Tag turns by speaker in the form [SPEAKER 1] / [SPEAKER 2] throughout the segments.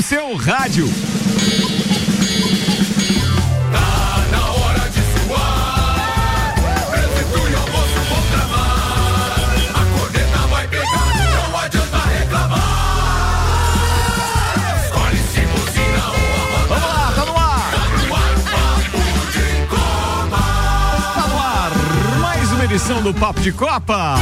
[SPEAKER 1] no seu rádio. edição do Papo de Copa.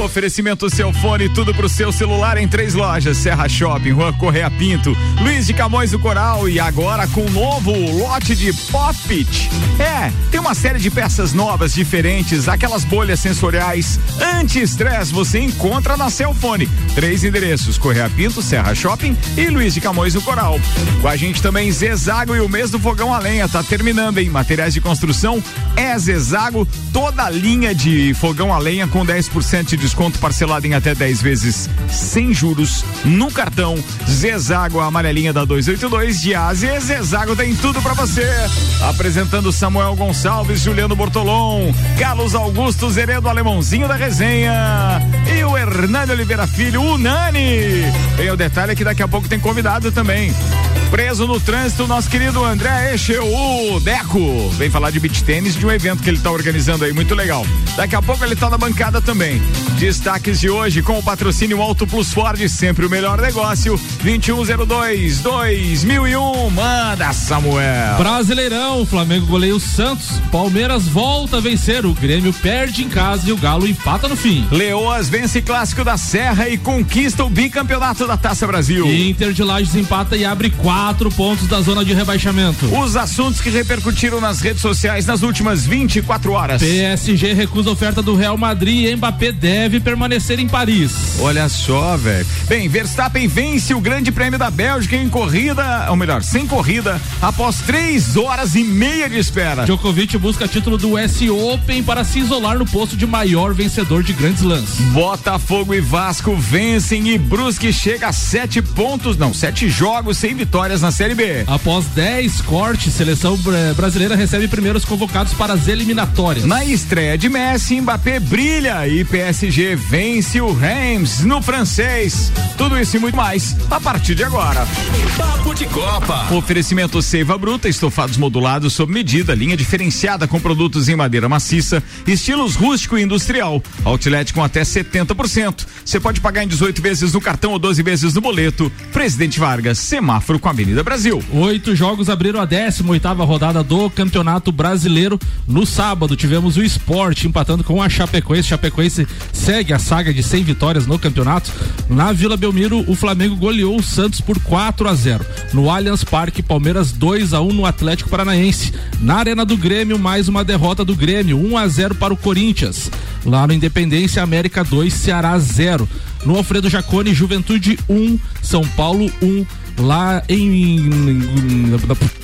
[SPEAKER 1] Oferecimento seu fone, tudo pro seu celular em três lojas: Serra Shopping, Rua Correia Pinto, Luiz de Camões do Coral e agora com novo lote de Pop-It. É, tem uma série de peças novas, diferentes, aquelas bolhas sensoriais anti-estresse você encontra na Celfone. Três endereços: Correia Pinto, Serra Shopping e Luiz de Camões do Coral. Com a gente também Zezago e o mês do fogão a lenha tá terminando, hein? Materiais de construção é Zezago, toda a linha de fogão a lenha com 10% de desconto parcelado em até 10 vezes sem juros no cartão. Zezago, a amarelinha da 282 de Ásia. Zezago tem tudo para você. Apresentando Samuel Gonçalves, Juliano Bortolom, Carlos Augusto Zeredo Alemãozinho da resenha e o Hernani Oliveira Filho, o Nani. Tem o detalhe que daqui a pouco tem convidado também. Preso no trânsito, nosso querido André Echeu, Deco. Vem falar de beach tênis de um evento que ele está organizando aí, muito legal. Daqui a pouco ele está na bancada também. Destaques de hoje com o patrocínio Auto Plus Ford, sempre o melhor negócio. 2102 2001. Manda, Samuel.
[SPEAKER 2] Brasileirão, Flamengo goleia o Santos. Palmeiras volta a vencer. O Grêmio perde em casa e o Galo empata no fim.
[SPEAKER 1] Leoas vence clássico da Serra e conquista o bicampeonato da Taça Brasil.
[SPEAKER 2] Inter de Lages empata e abre quatro quatro pontos da zona de rebaixamento.
[SPEAKER 1] Os assuntos que repercutiram nas redes sociais nas últimas 24 horas.
[SPEAKER 2] PSG recusa oferta do Real Madrid e Mbappé deve permanecer em Paris.
[SPEAKER 1] Olha só, velho. Bem, Verstappen vence o Grande Prêmio da Bélgica em corrida, ou melhor, sem corrida, após três horas e meia de espera.
[SPEAKER 2] Djokovic busca título do S Open para se isolar no posto de maior vencedor de grandes lãs.
[SPEAKER 1] Botafogo e Vasco vencem e Brusque chega a sete pontos, não, sete jogos sem vitória vitórias na Série B.
[SPEAKER 2] Após 10 cortes, seleção brasileira recebe primeiros convocados para as eliminatórias.
[SPEAKER 1] Na estreia de Messi, Mbappé brilha e PSG vence o Reims no francês. Tudo isso e muito mais a partir de agora. Papo de Copa. Oferecimento Seiva Bruta, estofados modulados sob medida, linha diferenciada com produtos em madeira maciça, estilos rústico e industrial. Outlet com até 70%. Você pode pagar em 18 vezes no cartão ou 12 vezes no boleto. Presidente Vargas, semáforo com a Avenida Brasil.
[SPEAKER 2] Oito jogos abriram a 18 oitava rodada do Campeonato Brasileiro. No sábado tivemos o esporte empatando com a Chapecoense. Chapecoense segue a saga de 100 vitórias no campeonato. Na Vila Belmiro, o Flamengo goleou o Santos por 4 a 0. No Allianz Parque, Palmeiras 2 a 1 no Atlético Paranaense. Na Arena do Grêmio, mais uma derrota do Grêmio, 1 a 0 para o Corinthians. Lá no Independência, América 2, Ceará 0. No Alfredo Jacone, Juventude 1, São Paulo 1 lá em,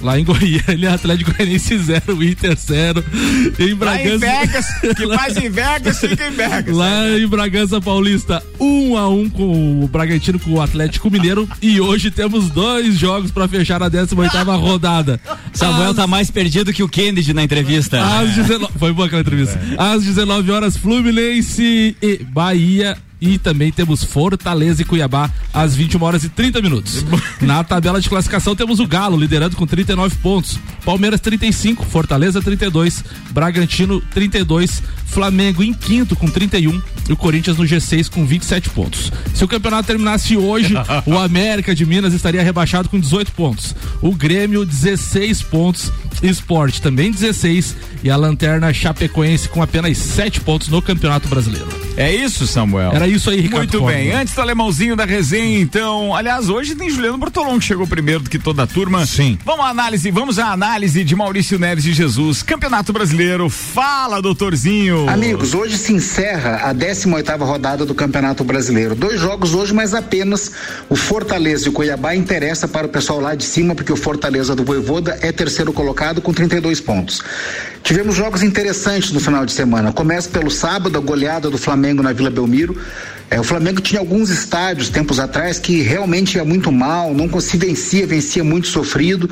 [SPEAKER 2] lá em Goiânia, Atlético Goianiense 0, Inter 0. Em Bragança. Lá em
[SPEAKER 1] Vegas, que faz em Vegas, fica em Vegas.
[SPEAKER 2] Lá em Bragança Paulista, 1 um a 1 um com o Bragantino com o Atlético Mineiro e hoje temos dois jogos para fechar a 18ª rodada.
[SPEAKER 3] Samuel As... tá mais perdido que o Kennedy na entrevista.
[SPEAKER 2] Às 19... Foi boa aquela entrevista. É. Às 19 horas Fluminense e Bahia e também temos Fortaleza e Cuiabá às 21 horas e 30 minutos. Na tabela de classificação temos o Galo liderando com 39 pontos, Palmeiras 35, Fortaleza 32, Bragantino 32, Flamengo em quinto com 31 e o Corinthians no G6 com 27 pontos. Se o campeonato terminasse hoje, o América de Minas estaria rebaixado com 18 pontos. O Grêmio 16 pontos, Esporte também 16 e a Lanterna Chapecoense com apenas 7 pontos no Campeonato Brasileiro.
[SPEAKER 1] É isso, Samuel.
[SPEAKER 2] Era isso aí, Ricardo.
[SPEAKER 1] Muito bem. Antes do alemãozinho da resenha, então. Aliás, hoje tem Juliano Bortolão que chegou primeiro do que toda a turma.
[SPEAKER 2] Sim.
[SPEAKER 1] Vamos à análise, vamos à análise de Maurício Neves de Jesus, Campeonato Brasileiro. Fala, doutorzinho.
[SPEAKER 4] Amigos, hoje se encerra a 18 oitava rodada do Campeonato Brasileiro. Dois jogos hoje, mas apenas o Fortaleza e o Cuiabá interessa para o pessoal lá de cima, porque o Fortaleza do Voivoda é terceiro colocado com 32 pontos. Tivemos jogos interessantes no final de semana. Começa pelo sábado, a goleada do Flamengo na Vila Belmiro. É, o Flamengo tinha alguns estádios tempos atrás que realmente ia muito mal, não se vencia, vencia muito sofrido,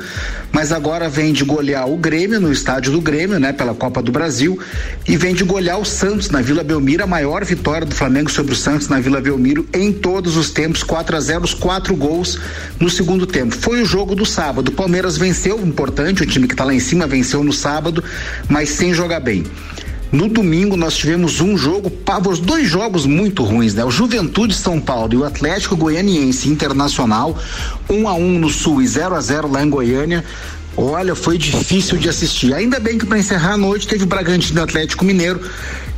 [SPEAKER 4] mas agora vem de golear o Grêmio no estádio do Grêmio, né, pela Copa do Brasil, e vem de golear o Santos na Vila Belmiro, a maior vitória do Flamengo sobre o Santos na Vila Belmiro em todos os tempos, 4 a 0, os quatro gols no segundo tempo. Foi o jogo do sábado. O Palmeiras venceu, importante, o time que está lá em cima venceu no sábado, mas sem jogar bem. No domingo nós tivemos um jogo, pavos, dois jogos muito ruins, né? O Juventude São Paulo e o Atlético Goianiense Internacional, um a um no Sul e 0 a 0 lá em Goiânia. Olha, foi difícil de assistir. Ainda bem que para encerrar a noite teve o Bragantino Atlético Mineiro,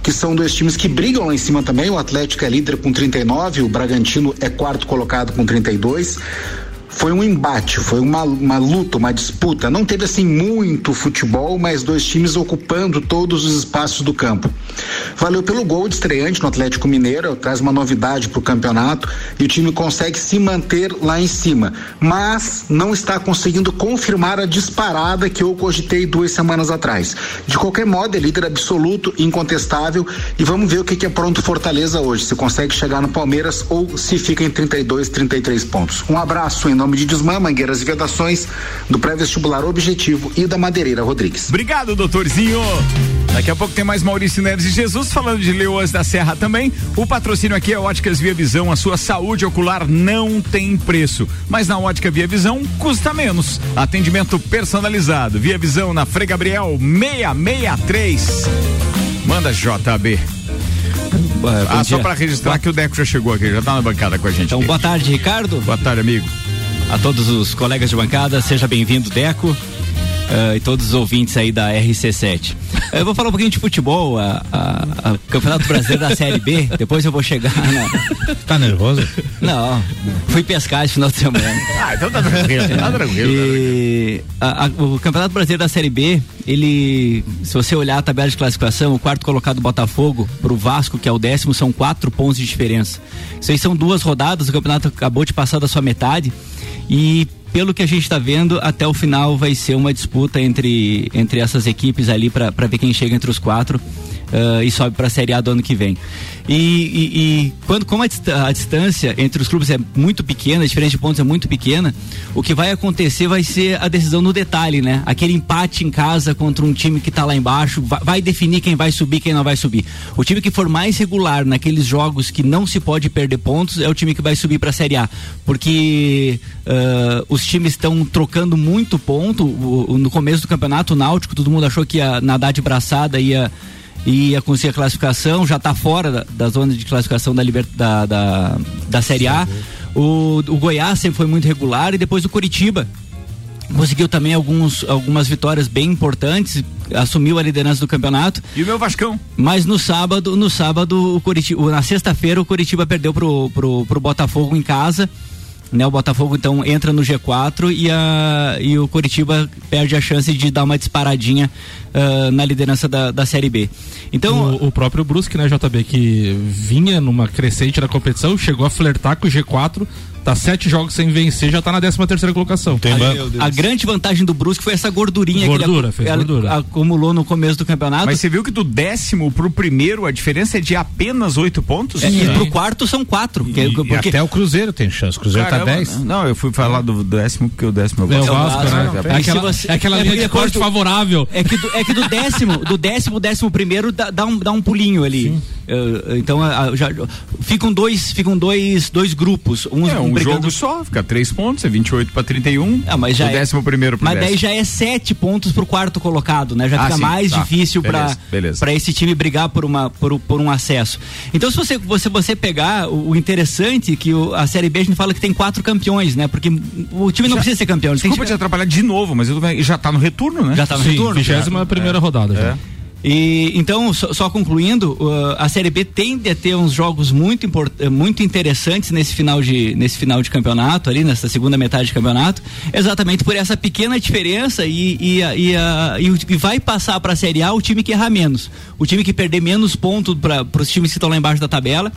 [SPEAKER 4] que são dois times que brigam lá em cima também. O Atlético é líder com 39, o Bragantino é quarto colocado com 32 foi um embate, foi uma, uma luta, uma disputa. Não teve assim muito futebol, mas dois times ocupando todos os espaços do campo. Valeu pelo gol de estreante no Atlético Mineiro, traz uma novidade para o campeonato e o time consegue se manter lá em cima, mas não está conseguindo confirmar a disparada que eu cogitei duas semanas atrás. De qualquer modo, é líder absoluto, incontestável e vamos ver o que, que é pronto Fortaleza hoje, se consegue chegar no Palmeiras ou se fica em 32, 33 pontos. Um abraço em nome de Desmã, Mangueiras e Vedações, do pré-vestibular Objetivo e da Madeireira Rodrigues.
[SPEAKER 1] Obrigado, doutorzinho. Daqui a pouco tem mais Maurício Neves e Jesus falando de Leoas da Serra também. O patrocínio aqui é Óticas Via Visão. A sua saúde ocular não tem preço, mas na Ótica Via Visão custa menos. Atendimento personalizado. Via Visão na Frei Gabriel 663. Manda JB. ah, só para registrar boa... que o Deco já chegou aqui, já tá na bancada com a gente.
[SPEAKER 3] Então,
[SPEAKER 1] aqui.
[SPEAKER 3] boa tarde, Ricardo.
[SPEAKER 1] Boa tarde, amigo
[SPEAKER 3] a todos os colegas de bancada, seja bem-vindo, Deco. Uh, e todos os ouvintes aí da RC7. Eu vou falar um pouquinho de futebol, a, a, a Campeonato Brasileiro da Série B, depois eu vou chegar na.
[SPEAKER 2] Tá nervoso?
[SPEAKER 3] Não, fui pescar esse final de semana.
[SPEAKER 1] ah, então tá tranquilo, tá tranquilo.
[SPEAKER 3] E a, o Campeonato Brasileiro da Série B, ele, se você olhar a tabela de classificação, o quarto colocado Botafogo pro Vasco, que é o décimo, são quatro pontos de diferença. Isso aí são duas rodadas, o campeonato acabou de passar da sua metade. E pelo que a gente está vendo, até o final vai ser uma disputa entre, entre essas equipes ali para ver quem chega entre os quatro uh, e sobe para a Série A do ano que vem. E, e, e quando, como a, a, distância entre os clubes é muito pequena, a diferença de pontos é muito pequena, o que vai acontecer vai ser a decisão no detalhe, né? Aquele empate em casa contra um time que está lá embaixo vai, vai, definir quem vai subir quem não vai subir. O time que for mais regular naqueles jogos que não se pode perder pontos é o time que vai subir para a Série A. Porque uh, os times estão trocando muito ponto. O, o, no começo do campeonato, o Náutico, todo mundo achou que ia nadar de braçada, ia ia conseguir a classificação, já está fora da, da, zona de classificação da, liber, da, da, da Série A. O, o Goiás sempre foi muito regular e depois o Curitiba conseguiu também alguns, algumas vitórias bem importantes, assumiu a liderança do campeonato.
[SPEAKER 1] E o meu Vascão?
[SPEAKER 3] Mas no sábado, no sábado, o Curitiba, na sexta-feira o Curitiba perdeu pro, pro, pro Botafogo em casa né? O Botafogo então entra no G4 e, a, e o Coritiba perde a chance de dar uma disparadinha uh, na liderança da, da Série B. Então
[SPEAKER 2] o, o, próprio Brusque, né, JB, que vinha numa crescente na competição, chegou a flertar com o G4 Tá sete jogos sem vencer, já tá na 13 terceira colocação.
[SPEAKER 3] Tem a, a, grande vantagem do Brusque foi essa gordurinha
[SPEAKER 2] Gordura,
[SPEAKER 3] que ele,
[SPEAKER 2] gordura.
[SPEAKER 3] acumulou no começo do campeonato.
[SPEAKER 1] Mas você viu que do décimo pro primeiro a diferença é de apenas oito pontos?
[SPEAKER 3] É, e pro quarto são quatro.
[SPEAKER 2] E, que, porque... e até o Cruzeiro tem chance. O Cruzeiro tá Caramba, tá 10.
[SPEAKER 1] Não, eu fui falar do décimo porque o décimo
[SPEAKER 2] é o Vasco. É o Vasco, né? É aquela, você, é aquela é linha de corte favorável.
[SPEAKER 3] É que, do, é que do décimo, do décimo, décimo primeiro dá, dá, um, dá um pulinho ali. Uh, então já, ficam dois, ficam dois, dois grupos. Uns
[SPEAKER 1] é, um brigando... jogo só, fica três pontos, é 28 para 31.
[SPEAKER 3] Ah, mas já
[SPEAKER 1] o é, décimo primeiro pro
[SPEAKER 3] Mas
[SPEAKER 1] décimo.
[SPEAKER 3] daí já é sete pontos pro quarto colocado, né? Já ah, fica sim, mais tá, difícil para esse time brigar por, uma, por, por um acesso. Então, se você, você, você pegar o, o interessante que o, a Série B a gente fala que tem quatro campeões, né? Porque o time não já, precisa ser campeão.
[SPEAKER 1] Desculpa te atrapalhar de novo, mas eu, já tá no retorno, né?
[SPEAKER 2] Já tá no sim, retorno. 21 primeira é. rodada. Já. É.
[SPEAKER 3] E então, só, só concluindo, uh, a Série B tende a ter uns jogos muito, eh, muito interessantes nesse final, de, nesse final de campeonato, ali, nessa segunda metade de campeonato, exatamente por essa pequena diferença e, e, e, e, e vai passar para a Série A o time que errar menos. O time que perder menos pontos para os times que estão lá embaixo da tabela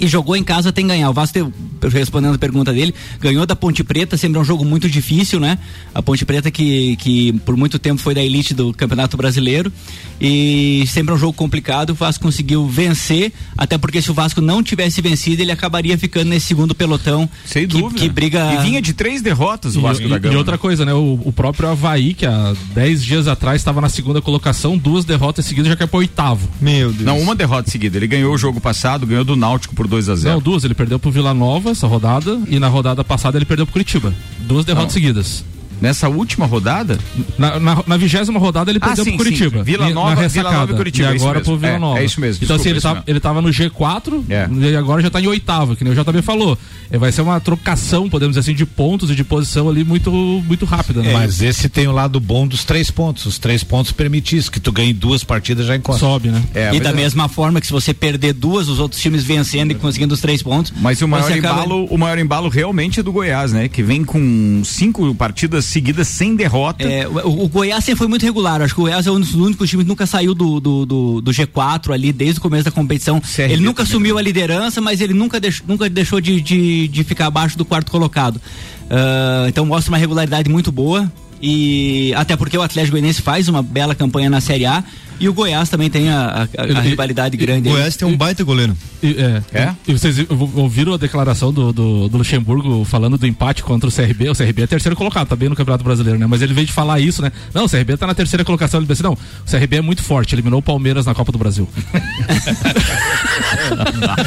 [SPEAKER 3] e jogou em casa tem ganhar. O Vasco, respondendo a pergunta dele, ganhou da Ponte Preta, sempre é um jogo muito difícil, né? A Ponte Preta que, que por muito tempo foi da elite do Campeonato Brasileiro e sempre é um jogo complicado. O Vasco conseguiu vencer, até porque se o Vasco não tivesse vencido, ele acabaria ficando nesse segundo pelotão.
[SPEAKER 1] Sem
[SPEAKER 3] que,
[SPEAKER 1] dúvida.
[SPEAKER 3] Que briga.
[SPEAKER 1] E vinha de três derrotas o Vasco
[SPEAKER 2] e,
[SPEAKER 1] da Gama.
[SPEAKER 2] E outra coisa, né? O, o próprio Havaí, que há dez dias atrás estava na segunda colocação, duas derrotas seguidas já caiu para oitavo.
[SPEAKER 1] Meu Deus. Não, uma derrota seguida. Ele ganhou o jogo passado, ganhou do Náutico por 2 a 0
[SPEAKER 2] Não, duas. Ele perdeu pro Vila Nova essa rodada e na rodada passada ele perdeu pro Curitiba. Duas derrotas Não. seguidas.
[SPEAKER 1] Nessa última rodada?
[SPEAKER 2] Na vigésima rodada ele perdeu ah, sim, pro Curitiba. Sim.
[SPEAKER 1] Vila Nova,
[SPEAKER 2] na
[SPEAKER 1] Vila Nova e Curitiba.
[SPEAKER 2] E agora pro Vila Nova.
[SPEAKER 1] É, é, isso mesmo.
[SPEAKER 2] Então, assim, ele, tá, ele tava no G4 é. e agora já tá em oitavo, que nem o JB falou. É, vai ser uma trocação, podemos dizer assim, de pontos e de posição ali muito, muito rápida. Né?
[SPEAKER 5] É, mas esse tem o lado bom dos três pontos. Os três pontos permitem isso, que tu ganhe duas partidas já encosta.
[SPEAKER 2] Sobe, né?
[SPEAKER 3] É, e da é. mesma forma que se você perder duas, os outros times vencendo e conseguindo os três pontos.
[SPEAKER 1] Mas o maior, embalo, acaba... o maior embalo realmente é do Goiás, né? Que vem com cinco partidas seguidas sem derrota.
[SPEAKER 3] É, o, o, Goiás sempre foi muito regular. Acho que o Goiás é um dos únicos times que nunca saiu do, do, do, do G4 ali desde o começo da competição. CRB ele nunca assumiu a liderança, mas ele nunca, deix, nunca deixou de, de, de ficar abaixo do quarto colocado. Uh, então mostra uma regularidade muito boa. E até porque o Atlético Goianiense faz uma bela campanha na Série A e o Goiás também tem a, a, a rivalidade grande.
[SPEAKER 5] O Goiás tem um baita goleiro.
[SPEAKER 2] E, é. é? E vocês ouviram a declaração do, do, do, Luxemburgo falando do empate contra o CRB? O CRB é terceiro colocado, tá bem no Campeonato Brasileiro, né? Mas ele veio de falar isso, né? Não, o CRB tá na terceira colocação. Ele disse, não, o CRB é muito forte, eliminou o Palmeiras na Copa do Brasil.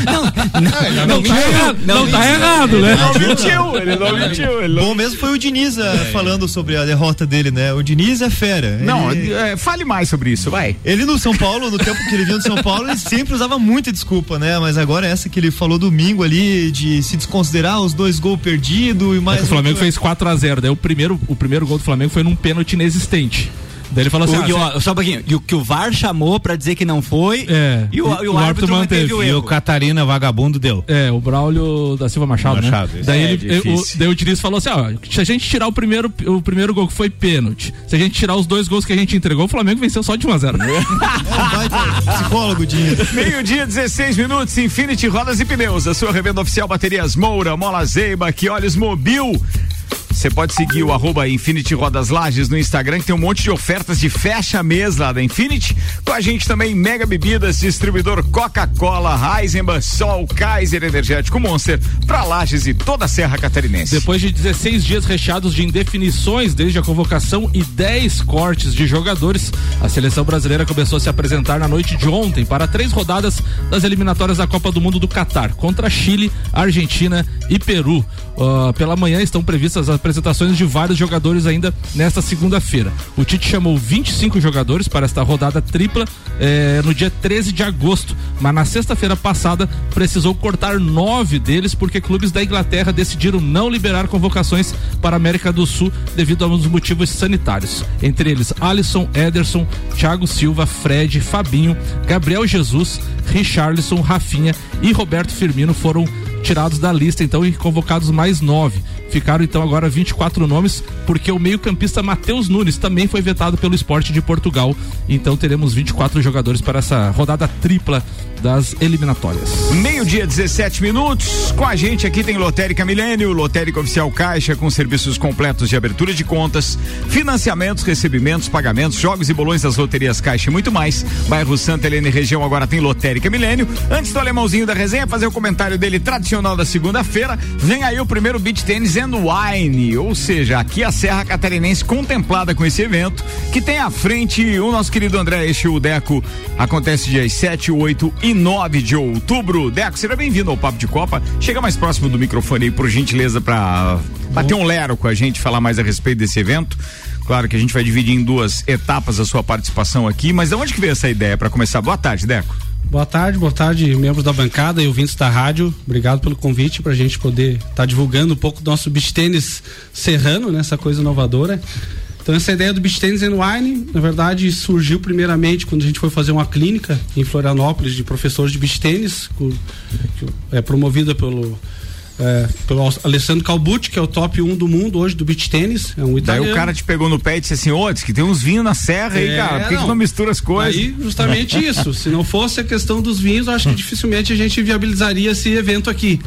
[SPEAKER 3] não, não, não, tá errado,
[SPEAKER 2] não, tá errado, né?
[SPEAKER 1] Ele não mentiu, ele não mentiu. Ele
[SPEAKER 5] não... Bom mesmo foi o Diniz uh, falando sobre a derrota dele, né? O Diniz é fera.
[SPEAKER 1] Não, ele... é, fale mais sobre isso, vai.
[SPEAKER 5] Ele no São Paulo, no tempo que ele vinha do São Paulo, ele sempre usava muita desculpa, né? Mas agora essa que ele falou domingo ali, de se desconsiderar os dois gols perdidos e mais. É
[SPEAKER 2] o Flamengo um... fez 4 a 0 Daí o primeiro, o primeiro gol do Flamengo foi num pênalti inexistente. Daí ele falou assim:
[SPEAKER 3] o, ah, só um pouquinho. E o que o VAR chamou pra dizer que não foi.
[SPEAKER 2] É.
[SPEAKER 3] E o, e o, o árbitro, manteve. O
[SPEAKER 5] e o Catarina Vagabundo deu.
[SPEAKER 2] É, o Braulio da Silva Machado. Né? Machado né? Daí, é, ele, o, daí o Diniz falou assim: ó, se a gente tirar o primeiro, o primeiro gol que foi pênalti, se a gente tirar os dois gols que a gente entregou, o Flamengo venceu só de 1 a 0
[SPEAKER 5] é, psicólogo, Diniz.
[SPEAKER 1] Meio-dia, 16 minutos, Infinity Rodas e Pneus. A sua revenda oficial Baterias Moura, Mola Zeiba, que olhos Mobil. Você pode seguir o arroba Infinity Rodas Lages no Instagram, que tem um monte de ofertas de fecha mês lá da Infinity. Com a gente também Mega Bebidas, distribuidor Coca-Cola, Heisenbach, Sol, Kaiser Energético Monster, pra Lages e toda a Serra Catarinense.
[SPEAKER 2] Depois de 16 dias recheados de indefinições desde a convocação e 10 cortes de jogadores, a seleção brasileira começou a se apresentar na noite de ontem para três rodadas das eliminatórias da Copa do Mundo do Catar, contra Chile, Argentina e Peru. Uh, pela manhã estão previstas as apresentações de vários jogadores ainda nesta segunda-feira. O Tite chamou 25 jogadores para esta rodada tripla eh, no dia 13 de agosto, mas na sexta-feira passada precisou cortar nove deles porque clubes da Inglaterra decidiram não liberar convocações para a América do Sul devido a uns motivos sanitários. Entre eles, Alisson, Ederson, Thiago Silva, Fred, Fabinho, Gabriel Jesus, Richarlison, Rafinha e Roberto Firmino foram tirados da lista então e convocados mais nove. Ficaram então agora 24 nomes, porque o meio-campista Matheus Nunes também foi vetado pelo esporte de Portugal. Então teremos 24 jogadores para essa rodada tripla das eliminatórias.
[SPEAKER 1] Meio-dia, 17 minutos. Com a gente aqui tem Lotérica Milênio, Lotérica Oficial Caixa, com serviços completos de abertura de contas, financiamentos, recebimentos, pagamentos, jogos e bolões das loterias Caixa e muito mais. Bairro Santa Helena e região agora tem Lotérica Milênio. Antes do alemãozinho da resenha, fazer o comentário dele tradicional da segunda-feira. Vem aí o primeiro beat tênis and Wine, ou seja, aqui a Serra Catarinense contemplada com esse evento, que tem à frente o nosso querido André Eixo Deco. Acontece dias 7, 8 e 9 de outubro. Deco, seja bem-vindo ao Papo de Copa. Chega mais próximo do microfone aí, por gentileza, para bater um lero com a gente, falar mais a respeito desse evento. Claro que a gente vai dividir em duas etapas a sua participação aqui, mas de onde que veio essa ideia para começar? Boa tarde, Deco.
[SPEAKER 6] Boa tarde, boa tarde, membros da bancada e ouvintes da rádio. Obrigado pelo convite para a gente poder estar tá divulgando um pouco do nosso beach tênis serrano, né? Essa coisa inovadora. Então essa ideia do beach tênis and wine, na verdade, surgiu primeiramente quando a gente foi fazer uma clínica em Florianópolis de professores de beach tênis, que é promovida pelo é, pelo Alessandro Calbucci, que é o top 1 do mundo hoje do beach tênis, é um italiano.
[SPEAKER 1] Daí o cara te pegou no pé e disse assim, ô, diz que tem uns vinhos na serra aí,
[SPEAKER 6] É,
[SPEAKER 1] cara, por que, que
[SPEAKER 6] não.
[SPEAKER 1] não mistura as coisas?
[SPEAKER 6] Aí, justamente isso. Se não fosse a questão dos vinhos, eu acho que dificilmente a gente viabilizaria esse evento aqui.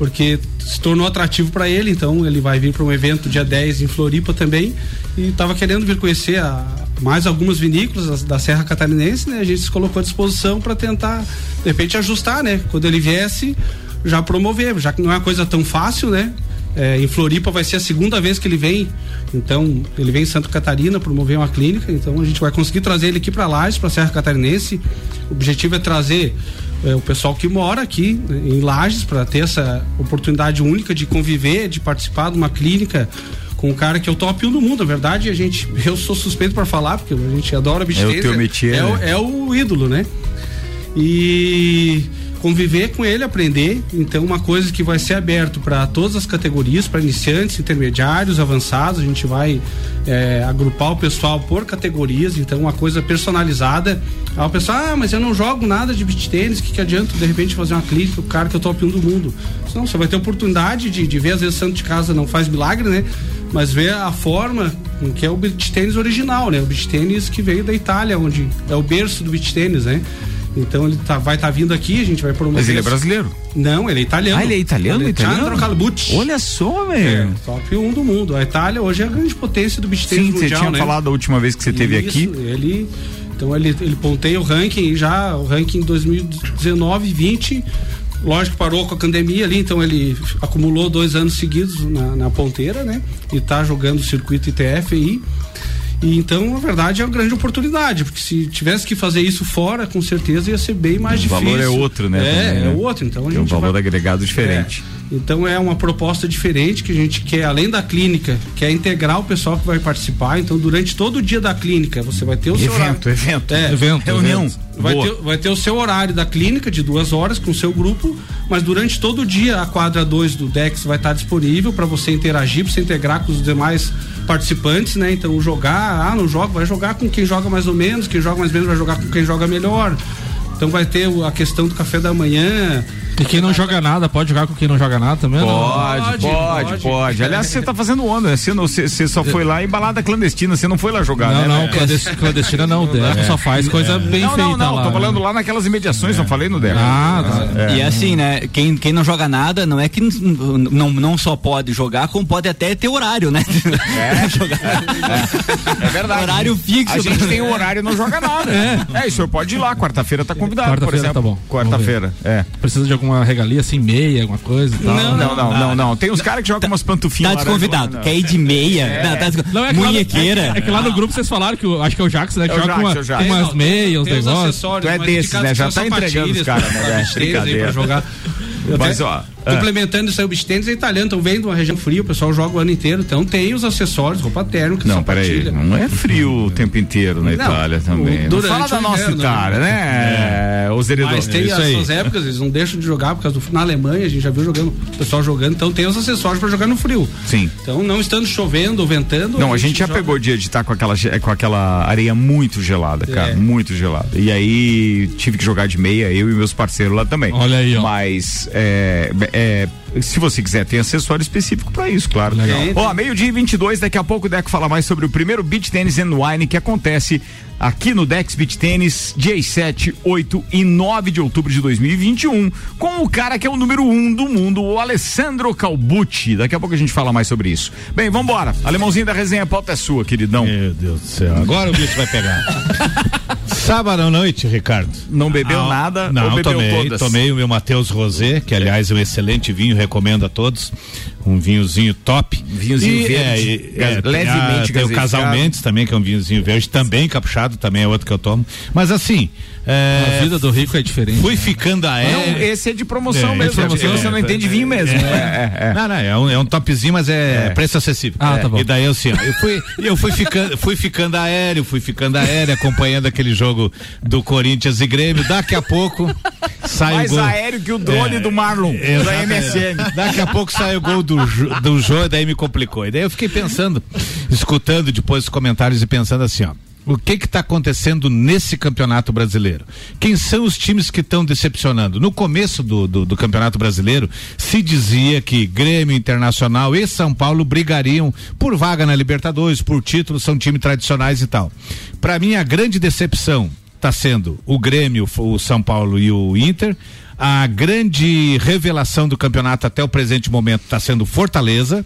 [SPEAKER 6] Porque se tornou atrativo para ele, então ele vai vir para um evento dia 10 em Floripa também. E estava querendo vir conhecer a- mais algumas vinícolas da, da Serra Catarinense, né? A gente se colocou à disposição para tentar, de repente, ajustar, né? Quando ele viesse, já promover, já que não é uma coisa tão fácil, né? É, em Floripa vai ser a segunda vez que ele vem, então ele vem em Santa Catarina promover uma clínica, então a gente vai conseguir trazer ele aqui para Lages, para Serra Catarinense. O objetivo é trazer é, o pessoal que mora aqui em Lages para ter essa oportunidade única de conviver, de participar de uma clínica com um cara que é o top 1 do mundo. Na verdade, a gente, eu sou suspeito para falar porque a gente adora beach
[SPEAKER 1] É o teu métier,
[SPEAKER 6] é, o-
[SPEAKER 1] né?
[SPEAKER 6] é o ídolo, né? e conviver com ele, aprender. Então, uma coisa que vai ser aberto para todas as categorias, para iniciantes, intermediários, avançados. A gente vai é, agrupar o pessoal por categorias. Então, uma coisa personalizada. Aí o pessoal, ah, mas eu não jogo nada de beach tênis. Que, que adianta de repente fazer uma clínica? O cara que é o top 1 do mundo. Não, você vai ter oportunidade de, de ver. Às vezes, santo de casa não faz milagre, né? Mas ver a forma que é o beach tênis original, né? O beach tênis que veio da Itália, onde é o berço do beach tênis, né? Então ele tá, vai estar vindo aqui, a gente vai promover.
[SPEAKER 1] Mas ele é brasileiro?
[SPEAKER 6] Não, ele é italiano.
[SPEAKER 1] Ah, ele é italiano?
[SPEAKER 6] Alessandro
[SPEAKER 1] italiano?
[SPEAKER 6] Calbucci.
[SPEAKER 1] Olha só,
[SPEAKER 6] É,
[SPEAKER 1] velho.
[SPEAKER 6] top 1 do mundo. A Itália hoje é a grande potência do beach tênis
[SPEAKER 1] Sim, você tinha
[SPEAKER 6] né?
[SPEAKER 1] falado a última vez que você esteve aqui.
[SPEAKER 6] Ele, então ele, ele ponteia o ranking já, o ranking 2019 20 Lógico, parou com a pandemia ali, então ele acumulou dois anos seguidos na, na ponteira, né? E tá jogando o circuito ITF aí. E então, na verdade, é uma grande oportunidade, porque se tivesse que fazer isso fora, com certeza ia ser bem mais
[SPEAKER 1] O
[SPEAKER 6] difícil.
[SPEAKER 1] valor é outro, né,
[SPEAKER 6] É,
[SPEAKER 1] também,
[SPEAKER 6] é
[SPEAKER 1] né?
[SPEAKER 6] outro. Então a
[SPEAKER 1] Tem um
[SPEAKER 6] gente
[SPEAKER 1] valor
[SPEAKER 6] vai-
[SPEAKER 1] agregado diferente.
[SPEAKER 6] é. Então é uma proposta diferente que a gente quer, além da clínica, quer integrar o pessoal que vai participar. Então, durante todo o dia da clínica, você vai ter o seu
[SPEAKER 1] Evento, evento.
[SPEAKER 6] É,
[SPEAKER 2] Evento,
[SPEAKER 1] Reunião.
[SPEAKER 2] evento.
[SPEAKER 6] Vai
[SPEAKER 1] Boa.
[SPEAKER 6] ter, vai ter o seu horário da clínica de duas horas com o seu grupo, mas durante todo o dia a quadra 2 do Dex vai estar disponível para você interagir, para você integrar com os demais participantes, né? Então jogar, ah, não joga, vai jogar com quem joga mais ou menos, quem joga mais ou menos vai jogar com quem joga melhor. Então vai ter a questão do café da manhã.
[SPEAKER 2] E quem não joga nada, pode jogar com quem não joga nada também? não?
[SPEAKER 1] Pode, pode,
[SPEAKER 6] Pode,
[SPEAKER 1] pode,
[SPEAKER 6] pode.
[SPEAKER 1] Aliás, você tá fazendo onda, né? Você, não- você, você só foi lá em balada clandestina, você não foi lá jogar,
[SPEAKER 2] Não,
[SPEAKER 1] né?
[SPEAKER 2] não,
[SPEAKER 1] velho?
[SPEAKER 2] clandestina, clandestina não. O Deco só faz coisa bem
[SPEAKER 1] não,
[SPEAKER 2] feita
[SPEAKER 1] não, não,
[SPEAKER 2] lá.
[SPEAKER 1] tô
[SPEAKER 2] né?
[SPEAKER 1] falando lá naquelas imediações, não falei no Deco.
[SPEAKER 2] Ah, tá.
[SPEAKER 3] E assim, né? Quem, quem não joga nada, não é que não, não só pode jogar, como pode até ter horário, né?
[SPEAKER 1] É verdade.
[SPEAKER 3] Horário fixo.
[SPEAKER 1] A gente tem um horário e não joga nada. É, e o senhor pode ir lá, quarta-feira tá convidado, por
[SPEAKER 2] Quarta-feira
[SPEAKER 1] exemplo.
[SPEAKER 2] tá bom.
[SPEAKER 1] Quarta-feira, é.
[SPEAKER 2] Precisa de alguma regalia assim, meia, alguma coisa e tal.
[SPEAKER 1] Não, não, não, não, não. Tem uns caras que jogam umas pantufinhas.
[SPEAKER 3] Tá desconvidado. Quer ir de meia? Não, tá
[SPEAKER 2] Não, é que lá no-
[SPEAKER 3] Munhequeira.
[SPEAKER 2] É que lá no grupo vocês falaram que o- acho que é o Jax, né? Que
[SPEAKER 1] É
[SPEAKER 2] joga uma-
[SPEAKER 1] é
[SPEAKER 2] umas meias, negócios.
[SPEAKER 6] acessórios,
[SPEAKER 1] Tu é desses, né? Já tá entregando os caras, né,
[SPEAKER 6] aí
[SPEAKER 1] Brincadeira. Mas, ó, é.
[SPEAKER 6] Complementando isso aí, o beach tênis é italiano, então vem de uma região fria, o pessoal joga o ano inteiro, então tem os acessórios, roupa térmica,
[SPEAKER 1] Não, peraí, não é frio o tempo inteiro na
[SPEAKER 6] Não,
[SPEAKER 1] Itália também.
[SPEAKER 6] o-
[SPEAKER 1] Não
[SPEAKER 6] durante
[SPEAKER 1] fala da
[SPEAKER 6] o
[SPEAKER 1] nossa
[SPEAKER 6] inverno,
[SPEAKER 1] Itália, né? É. Os heredores.
[SPEAKER 6] Mas tem
[SPEAKER 1] Isso
[SPEAKER 6] as
[SPEAKER 1] aí.
[SPEAKER 6] suas épocas, eles não deixam de jogar por causa do Na Alemanha, a gente já viu jogando, o pessoal jogando, então tem os acessórios para jogar no frio.
[SPEAKER 1] Sim.
[SPEAKER 6] Então, não estando chovendo ou ventando.
[SPEAKER 1] Não, a gente já
[SPEAKER 6] joga.
[SPEAKER 1] pegou dia de estar com aquela, com aquela areia muito gelada, cara,
[SPEAKER 6] É.
[SPEAKER 1] muito gelada. E aí tive que jogar de meia, eu e meus parceiros lá também.
[SPEAKER 2] Olha aí, ó.
[SPEAKER 1] Mas é, é, se você quiser, tem acessório específico pra isso, claro.
[SPEAKER 6] Legal.
[SPEAKER 1] Ó, meio-dia e 22, daqui a pouco o Deco fala mais sobre o primeiro Beach Tennis and Wine que acontece aqui no Dex Beach Tennis, dias 7, 8 e 9 de outubro de 2021, com o cara que é o número 1 um do mundo, o Alessandro Calbucci. Daqui a pouco a gente fala mais sobre isso. Bem, vambora. Alemãozinho da resenha, a pauta é sua, queridão.
[SPEAKER 7] Meu Deus do céu, agora o bicho vai pegar. Sábado à noite, Ricardo.
[SPEAKER 1] Não bebeu
[SPEAKER 7] Ah,
[SPEAKER 1] nada
[SPEAKER 7] Não,
[SPEAKER 1] bebeu
[SPEAKER 7] tomei,
[SPEAKER 1] todas?
[SPEAKER 7] tomei o meu Matheus Rosé, que aliás é um excelente vinho, recomendo a todos. Um vinhozinho top.
[SPEAKER 1] Vinhozinho
[SPEAKER 7] E,
[SPEAKER 1] verde,
[SPEAKER 7] é, é, tem
[SPEAKER 1] levemente
[SPEAKER 7] a- Tem o. Casal Mendes também, que é um vinhozinho verde, também capuchado, também é outro que eu tomo. Mas assim, é,
[SPEAKER 2] A vida do rico é diferente.
[SPEAKER 7] fui ficando a
[SPEAKER 1] Não, esse é de promoção
[SPEAKER 7] É,
[SPEAKER 1] mesmo,
[SPEAKER 7] é de-
[SPEAKER 1] você não
[SPEAKER 7] é,
[SPEAKER 1] entende vinho mesmo. É, é, é.
[SPEAKER 7] Não, não, é um, é um topzinho, mas é, preço acessível.
[SPEAKER 2] Ah, tá
[SPEAKER 7] É.
[SPEAKER 2] bom.
[SPEAKER 7] E daí assim, eu fui, eu fui ficando, fui ficando aéreo, fui ficando aéreo, acompanhando aquele jogo do Corinthians e Grêmio. Daqui a pouco sai
[SPEAKER 1] Mais
[SPEAKER 7] o gol.
[SPEAKER 1] aéreo que o drone
[SPEAKER 7] É,
[SPEAKER 1] do Marlon, da. MSN.
[SPEAKER 7] Daqui a pouco sai o gol do, jo- do jogo, daí me complicou. E daí eu fiquei pensando, escutando depois os comentários e pensando assim, ó. O que está acontecendo nesse campeonato brasileiro? Quem são os times que estão decepcionando? No começo do, do, do, campeonato brasileiro, se dizia que Grêmio Internacional e São Paulo brigariam por vaga na Libertadores, por título, são times tradicionais e tal. Para mim, a grande decepção está sendo o Grêmio, o São Paulo e o Inter. A grande revelação do campeonato até o presente momento está sendo Fortaleza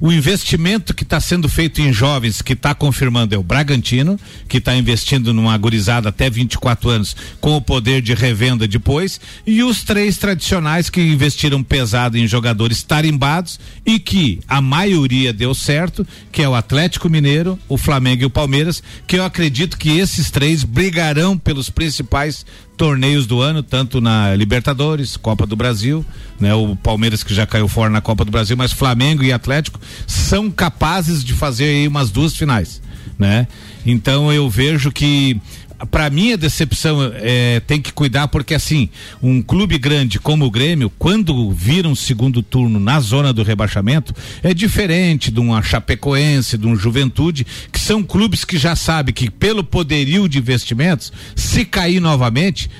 [SPEAKER 7] o investimento que está sendo feito em jovens, que está confirmando, é o Bragantino, que está investindo numa gurizada até 24 anos, com o poder de revenda depois, e os três tradicionais que investiram pesado em jogadores tarimbados e que a maioria deu certo, que é o Atlético Mineiro, o Flamengo e o Palmeiras, que eu acredito que esses três brigarão pelos principais torneios do ano, tanto na Libertadores, Copa do Brasil, né? O Palmeiras que já caiu fora na Copa do Brasil, mas Flamengo e Atlético são capazes de fazer aí umas duas finais, né? Então eu vejo que para mim a decepção é, tem que cuidar porque assim um clube grande como o Grêmio quando vira um segundo turno na zona do rebaixamento é diferente de uma Chapecoense de um Juventude que são clubes que já sabe que pelo poderio de investimentos se cair novamente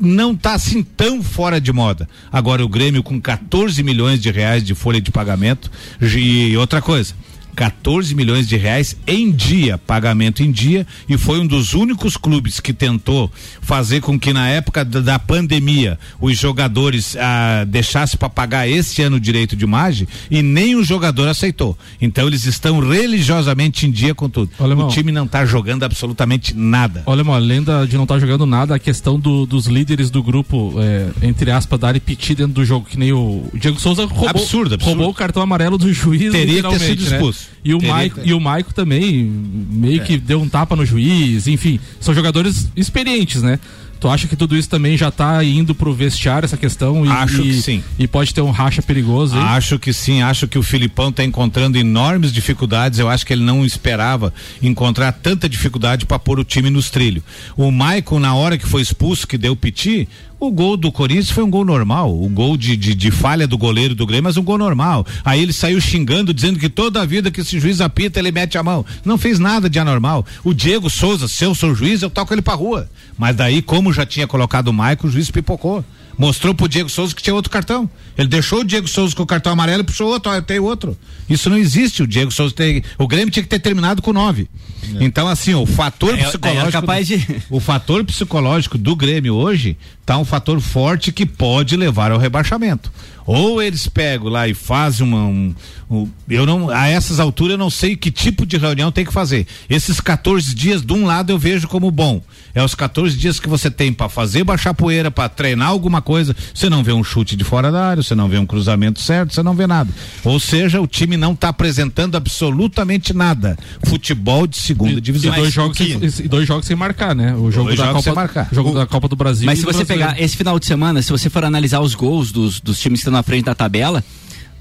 [SPEAKER 7] não está assim tão fora de moda. Agora o Grêmio com 14 milhões de reais de folha de pagamento e outra coisa, 14 milhões de reais em dia, pagamento em dia, e foi um dos únicos clubes que tentou fazer com que na época da, pandemia os jogadores ah, deixassem para pagar esse ano o direito de imagem e nem o jogador aceitou. Então eles estão religiosamente em dia com tudo. Olha, o time não está jogando absolutamente nada.
[SPEAKER 2] Olha, irmão, além da, de não estar tá jogando nada, a questão do, dos líderes do grupo, é, entre aspas, darem piti dentro do jogo, que nem o, o Diego Souza roubou,
[SPEAKER 7] absurdo, absurdo.
[SPEAKER 2] roubou o cartão amarelo do juiz.
[SPEAKER 7] Teria que ter sido né? expulso. Né?
[SPEAKER 2] E o, Maico, e o Maico também meio é. que deu um tapa no juiz, enfim, são jogadores experientes, né? Tu acha que tudo isso também já está indo pro vestiário, essa questão?
[SPEAKER 7] E, acho e, que sim.
[SPEAKER 2] E pode ter um racha perigoso?
[SPEAKER 7] Acho que sim, acho que o Filipão está encontrando enormes dificuldades. Eu acho que ele não esperava encontrar tanta dificuldade para pôr o time nos trilhos. O Maicon, na hora que foi expulso, que deu piti, o gol do Corinthians foi um gol normal. O gol de, de, de, falha do goleiro do Grêmio, mas um gol normal. Aí ele saiu xingando, dizendo que toda a vida que esse juiz apita, ele mete a mão. Não fez nada de anormal. O Diego Souza, se eu sou juiz, eu toco ele pra rua. Mas daí, como já tinha colocado o Maicon, o juiz pipocou. Mostrou pro Diego Souza que tinha outro cartão. Ele deixou o Diego Souza com o cartão amarelo e puxou outro, ó, tenho outro. Isso não existe. O Diego Souza tem. O Grêmio tinha que ter terminado com nove. É. Então, assim, o fator é, psicológico. É capaz de... O fator psicológico do Grêmio hoje tá um fator forte que pode levar ao rebaixamento. Ou eles pegam lá e fazem uma. Um, um, eu não. A essas alturas eu não sei que tipo de reunião tem que fazer. Esses 14 dias, de um lado, eu vejo como bom. É os 14 dias que você tem para fazer baixar poeira, para treinar alguma coisa. Você não vê um chute de fora da área, você não vê um cruzamento certo, você não vê nada. Ou seja, o time não está apresentando absolutamente nada. Futebol de segunda e, divisão.
[SPEAKER 2] E dois, jogos sem, dois jogos sem marcar, né? O jogo, da Copa, marcar. jogo o, da Copa do Brasil.
[SPEAKER 3] Mas se você pegar esse final de semana, se você for analisar os gols dos, dos times que na frente da tabela,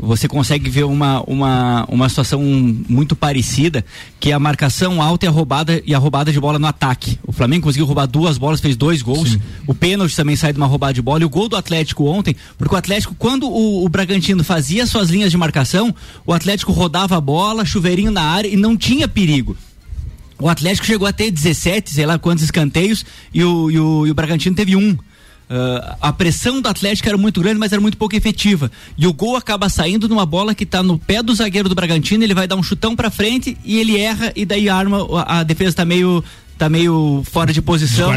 [SPEAKER 3] você consegue ver uma, uma, uma situação muito parecida, que é a marcação alta e a roubada e a roubada de bola no ataque. O Flamengo conseguiu roubar duas bolas, fez dois gols. Sim. O pênalti também sai de uma roubada de bola. E o gol do Atlético ontem, porque o Atlético, quando o, o Bragantino fazia suas linhas de marcação, o Atlético rodava a bola, chuveirinho na área e não tinha perigo. O Atlético chegou a ter 17, sei lá quantos escanteios, e o, e o, e o Bragantino teve um. Uh, a pressão do Atlético era muito grande, mas era muito pouco efetiva. E o gol acaba saindo numa bola que está no pé do zagueiro do Bragantino, ele vai dar um chutão para frente e ele erra e daí a arma, a, a defesa está meio tá meio fora de posição.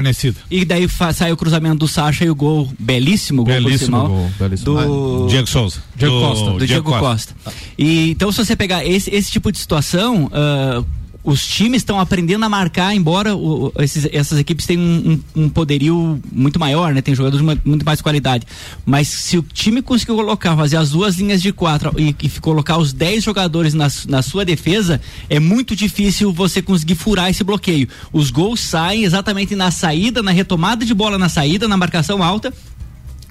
[SPEAKER 3] E daí sai o cruzamento do Sacha e o gol, belíssimo gol, belíssimo gol, belíssimo. do
[SPEAKER 7] ah, Diego Souza.
[SPEAKER 3] Diego do, Costa. Do Diego, Diego Costa. Costa. E, então, se você pegar esse, esse tipo de situação, uh, os times estão aprendendo a marcar, embora o, esses, essas equipes tenham um, um, um, poderio muito maior, né? Tem jogadores de muito mais qualidade. Mas se o time conseguir colocar, fazer as duas linhas de quatro e, e colocar os dez jogadores na, na sua defesa, é muito difícil você conseguir furar esse bloqueio. Os gols saem exatamente na saída, na retomada de bola na saída, na marcação alta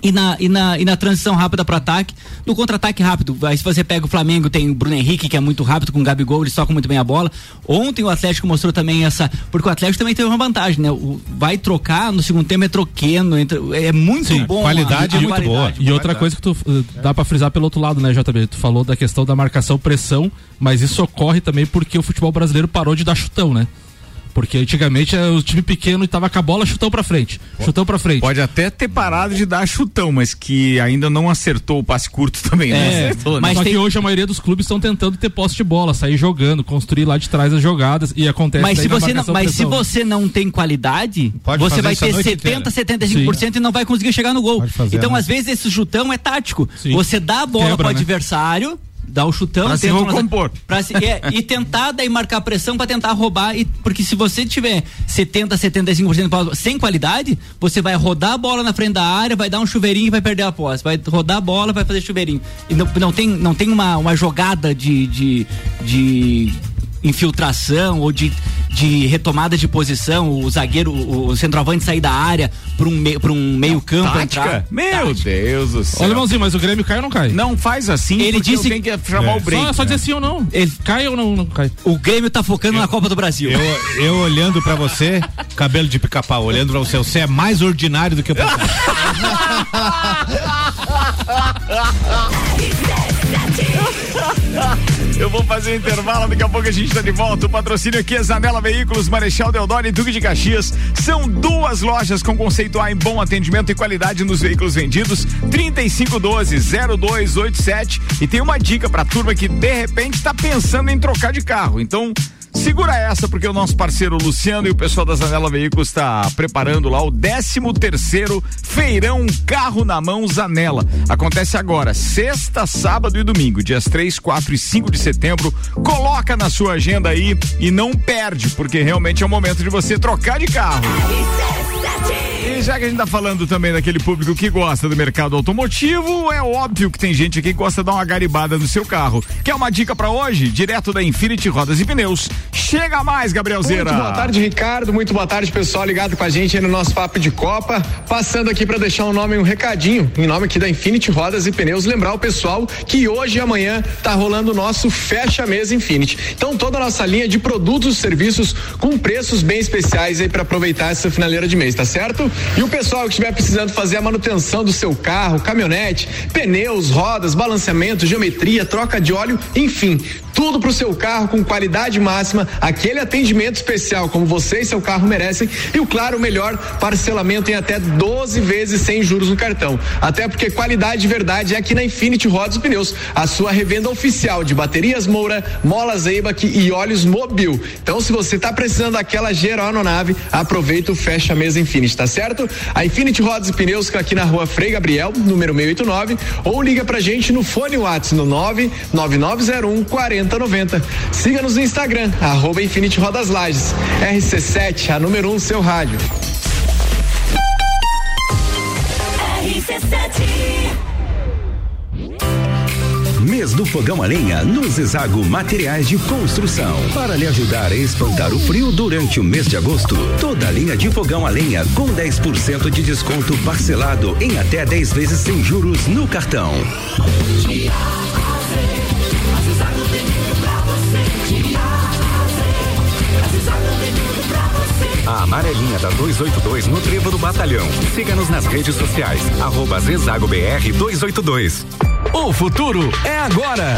[SPEAKER 3] e na, e na, e na transição rápida para ataque, no contra-ataque rápido. Aí se você pega o Flamengo, tem o Bruno Henrique, que é muito rápido, com o Gabigol, eles tocam muito bem a bola. Ontem o Atlético mostrou também essa. Porque o Atlético também teve uma vantagem, né? O, vai trocar, no segundo tempo é troquendo, é muito Sim, bom.
[SPEAKER 7] Qualidade a, a é muito qualidade,
[SPEAKER 2] boa. E outra coisa que tu uh, dá para frisar pelo outro lado, né, JB? Tu falou da questão da marcação pressão, mas isso ocorre também porque o futebol brasileiro parou de dar chutão, né? Porque antigamente eh, o time pequeno estava com a bola, chutão pra frente. Chutão pra frente.
[SPEAKER 1] Pode até ter parado de dar chutão, mas que ainda não acertou o passe curto também, né?
[SPEAKER 2] É,
[SPEAKER 1] Acertou, né?
[SPEAKER 2] mas só
[SPEAKER 3] tem-
[SPEAKER 2] que hoje a maioria dos clubes estão tentando ter posse de bola, sair jogando, construir lá de trás as jogadas e acontece
[SPEAKER 3] Mas, se você, não, mas se
[SPEAKER 2] pressão.
[SPEAKER 3] você não tem qualidade,
[SPEAKER 7] Pode
[SPEAKER 3] você vai ter
[SPEAKER 7] noite
[SPEAKER 3] 70,
[SPEAKER 7] inteira.
[SPEAKER 3] 75% e não vai conseguir chegar no gol. Então,
[SPEAKER 7] né?
[SPEAKER 3] às vezes, esse chutão é tático.
[SPEAKER 2] Sim.
[SPEAKER 3] Você dá a bola
[SPEAKER 2] Quebra,
[SPEAKER 3] pro
[SPEAKER 2] né?
[SPEAKER 3] adversário, dá o chutão,
[SPEAKER 1] Pra se recompor.
[SPEAKER 3] pra se- é, e tentar daí marcar pressão pra tentar roubar. E, porque se você tiver 70, 75% de bola sem qualidade, você vai rodar a bola na frente da área, vai dar um chuveirinho e vai perder a posse. Vai rodar a bola, vai fazer chuveirinho. E não, não tem, não tem uma, uma jogada de, de, de infiltração ou de, de retomada de posição, o zagueiro, o, o centroavante sair da área para um, me, pra um meio campo
[SPEAKER 1] Tática?
[SPEAKER 3] entrar.
[SPEAKER 1] Meu
[SPEAKER 3] Tática.
[SPEAKER 1] Deus do céu.
[SPEAKER 2] Olha, irmãozinho, mas o Grêmio cai ou não cai?
[SPEAKER 1] Não faz assim,
[SPEAKER 3] Ele
[SPEAKER 1] porque
[SPEAKER 3] disse
[SPEAKER 1] eu tenho que chamar o break.
[SPEAKER 2] Só, só
[SPEAKER 1] né?
[SPEAKER 2] dizer sim ou não.
[SPEAKER 3] Ele-
[SPEAKER 2] Cai ou não, não cai?
[SPEAKER 3] O Grêmio tá focando na Copa do Brasil.
[SPEAKER 7] Eu, eu olhando pra você, cabelo de pica-pau, olhando pra você, você é mais ordinário do que eu pensava.
[SPEAKER 1] Eu vou fazer um intervalo, daqui a pouco a gente tá de volta. O patrocínio aqui é Zanela Veículos, Marechal Deodoro e Duque de Caxias. São duas lojas com conceito A em bom atendimento e qualidade nos veículos vendidos. 3512-0287. E tem uma dica pra turma que de repente tá pensando em trocar de carro. Então. Segura essa, porque o nosso parceiro Luciano e o pessoal da Zanela Veículos está preparando lá o 13 terceiro Feirão Carro na Mão Zanela. Acontece agora, sexta, sábado e domingo, dias 3, 4 e 5 de setembro. Coloca na sua agenda aí e não perde, porque realmente é o momento de você trocar de carro. E já que a gente tá falando também daquele público que gosta do mercado automotivo, é óbvio que tem gente aqui que gosta de dar uma garibada no seu carro. Quer uma dica pra hoje? Direto da Infinity Rodas e Pneus. Chega mais, Gabriel Zeira.
[SPEAKER 8] Muito boa tarde, Ricardo. Muito boa tarde, pessoal ligado com a gente aí no nosso Papo de Copa. Passando aqui para deixar um nome e um recadinho, em nome aqui da Infinity Rodas e Pneus, lembrar o pessoal que hoje e amanhã tá rolando o nosso Fecha Mesa Infinity. Então, toda a nossa linha de produtos e serviços com preços bem especiais aí para aproveitar essa finaleira de mês, tá certo? E o pessoal que estiver precisando fazer a manutenção do seu carro, caminhonete, pneus, rodas, balanceamento, geometria, troca de óleo, enfim, tudo pro seu carro com qualidade máxima, aquele atendimento especial como você e seu carro merecem e o claro, o melhor parcelamento em até 12 vezes sem juros no cartão. Até porque qualidade de verdade é aqui na Infinity Rodas e Pneus, a sua revenda oficial de baterias Moura, molas Eibach e óleos Mobil. Então, se você tá precisando daquela geral na nave, aproveita o fecha mesa Infinity, tá certo? A Infinity Rodas e Pneus fica aqui na rua Frei Gabriel, número 689, ou liga pra gente no fone WhatsApp no 99901 4090. Siga-nos no Instagram, arroba Rodas Lages. RC7, a número 1 um, seu rádio.
[SPEAKER 9] Mês do Fogão a Lenha no Zezago Materiais de Construção. Para lhe ajudar a espantar o frio durante o mês de agosto, toda a linha de fogão a lenha com 10% de desconto parcelado em até 10 vezes sem juros no cartão. Amarelinha da 282 no Trevo do Batalhão. Siga-nos nas redes sociais. Arroba Zezago BR 282.
[SPEAKER 10] O futuro é agora.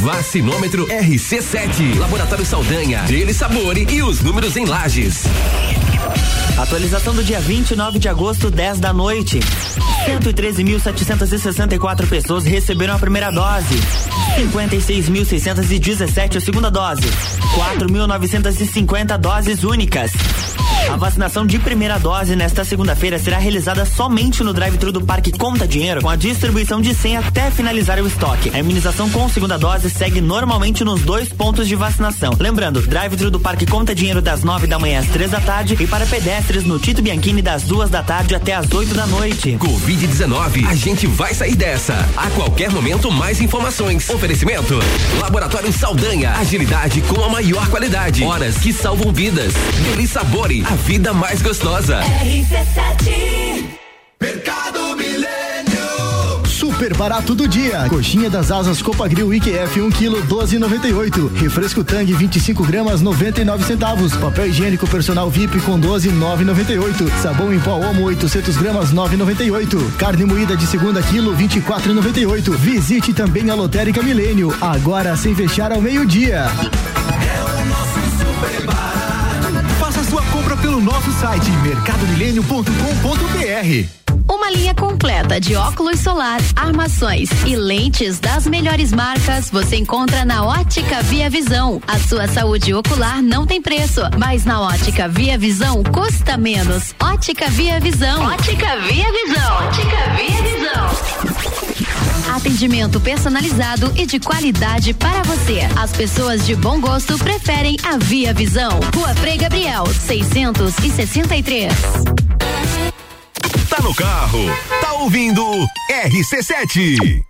[SPEAKER 11] Vacinômetro RC7. Laboratório Saldanha. Dele Sabore e os números em lajes.
[SPEAKER 12] Atualização do dia 29 de agosto, 10 da noite. 113.764 pessoas receberam a primeira dose. 56.617 a segunda dose. 4.950 doses únicas. A vacinação de primeira dose nesta segunda-feira será realizada somente no drive-thru do Parque Conta Dinheiro, com a distribuição de 100 até finalizar o estoque. A imunização com segunda dose segue normalmente nos dois pontos de vacinação. Lembrando, drive-thru do Parque Conta Dinheiro das 9 da manhã às 3 da tarde e para pedestres no Tito Bianchini das duas da tarde até às 8 da noite.
[SPEAKER 11] Covid-19, a gente vai sair dessa. A qualquer momento, mais informações. Oferecimento: Laboratório Saldanha. Agilidade com a maior qualidade. Horas que salvam vidas. Deli Sabore, a vida mais gostosa.
[SPEAKER 13] RC7 Mercado Milênio
[SPEAKER 14] Super barato do dia. Coxinha das asas Copagril IQF 1 kg 12,98. Refresco Tang 25 gramas 99 centavos. Papel higiênico personal VIP com 12,998. Sabão em pó Omo 800 gramas 9,98. Carne moída de segunda quilo 24,98. Visite também a Lotérica Milênio. Agora sem fechar ao meio-dia.
[SPEAKER 13] Faça site mercadomilênio.com.br
[SPEAKER 15] Uma linha completa de óculos solar, armações e lentes das melhores marcas você encontra na Ótica Via Visão. A sua saúde ocular não tem preço, mas na Ótica Via Visão custa menos. Ótica Via Visão. Ótica Via Visão. Ótica Via Visão. Atendimento personalizado e de qualidade para você. As pessoas de bom gosto preferem a Via Visão. Rua Frei Gabriel, 663.
[SPEAKER 16] Tá no carro, tá ouvindo RC7.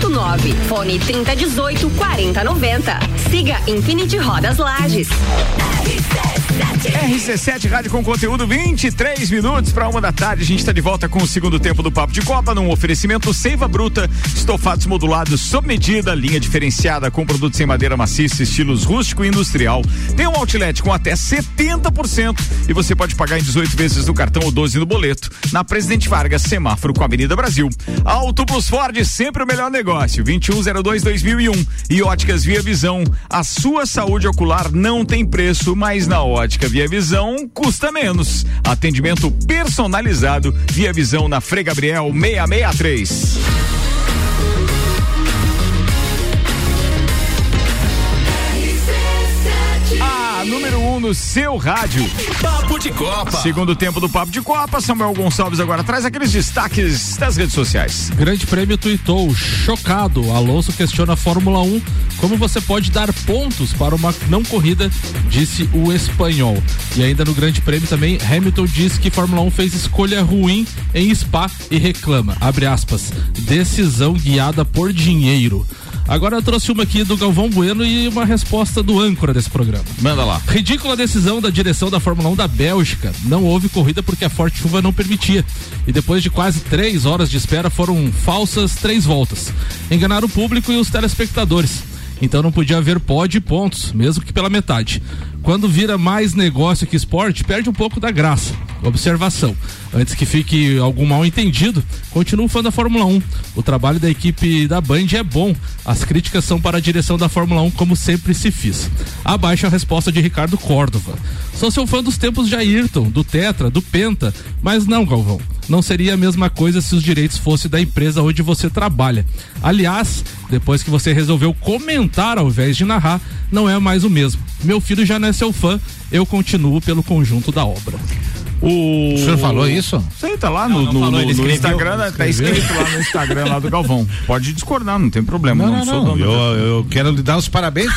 [SPEAKER 17] 689. Fone 3018 4090. Siga Infinity Rodas Lages.
[SPEAKER 1] RC7 Rádio com conteúdo 23 minutos para uma da tarde. A gente está de volta com o segundo tempo do Papo de Copa num oferecimento Seiva Bruta, estofados modulados sob medida, linha diferenciada com produtos em madeira maciça, estilos rústico e industrial. Tem um outlet com até 70% e você pode pagar em 18 vezes no cartão ou 12 no boleto. Na Presidente Vargas, semáforo com a Avenida Brasil. Auto Plus Ford, sempre o melhor negócio. 2102-2001 e Óticas Via Visão. A sua saúde ocular não tem preço, mas na ótica Via Visão custa menos. Atendimento personalizado Via Visão na Frei Gabriel 663. No seu rádio.
[SPEAKER 16] Papo de Copa.
[SPEAKER 1] Segundo tempo do Papo de Copa, Samuel Gonçalves agora traz aqueles destaques das redes sociais.
[SPEAKER 2] Grande Prêmio tuitou, chocado. Alonso questiona a Fórmula 1 como você pode dar pontos para uma não corrida, disse o espanhol. E ainda no Grande Prêmio também, Hamilton diz que Fórmula 1 fez escolha ruim em Spa e reclama, abre aspas, decisão guiada por dinheiro. Agora eu trouxe uma aqui do Galvão Bueno e uma resposta do âncora desse programa.
[SPEAKER 1] Manda lá.
[SPEAKER 2] Ridícula decisão da direção da Fórmula 1 da Bélgica. Não houve corrida porque a forte chuva não permitia. E depois de quase três horas de espera foram falsas três voltas. Enganaram o público e os telespectadores. Então não podia haver pódio e pontos, mesmo que pela metade. Quando vira mais negócio que esporte, perde um pouco da graça. Observação. Antes que fique algum mal entendido, continuo fã da Fórmula 1. O trabalho da equipe da Band é bom. As críticas são para a direção da Fórmula 1, como sempre se fiz. Abaixo a resposta de Ricardo Córdova. Sou seu fã dos tempos de Ayrton, do Tetra, do Penta, mas não, Galvão. Não seria a mesma coisa se os direitos fossem da empresa onde você trabalha. Aliás, depois que você resolveu comentar ao invés de narrar, não é mais o mesmo. Meu filho já não é seu fã, eu continuo pelo conjunto da obra.
[SPEAKER 1] O...
[SPEAKER 7] O senhor falou isso?
[SPEAKER 1] Sei, tá lá no,
[SPEAKER 7] não
[SPEAKER 1] no-
[SPEAKER 7] falou,
[SPEAKER 1] no-
[SPEAKER 7] escreveu.
[SPEAKER 1] Instagram, né? tá
[SPEAKER 7] Escreveu.
[SPEAKER 1] escrito lá no Instagram lá do Galvão. Pode discordar, não tem problema.
[SPEAKER 7] Não,
[SPEAKER 1] Não,
[SPEAKER 7] não,
[SPEAKER 1] sou
[SPEAKER 7] não. Eu, eu quero lhe dar os parabéns.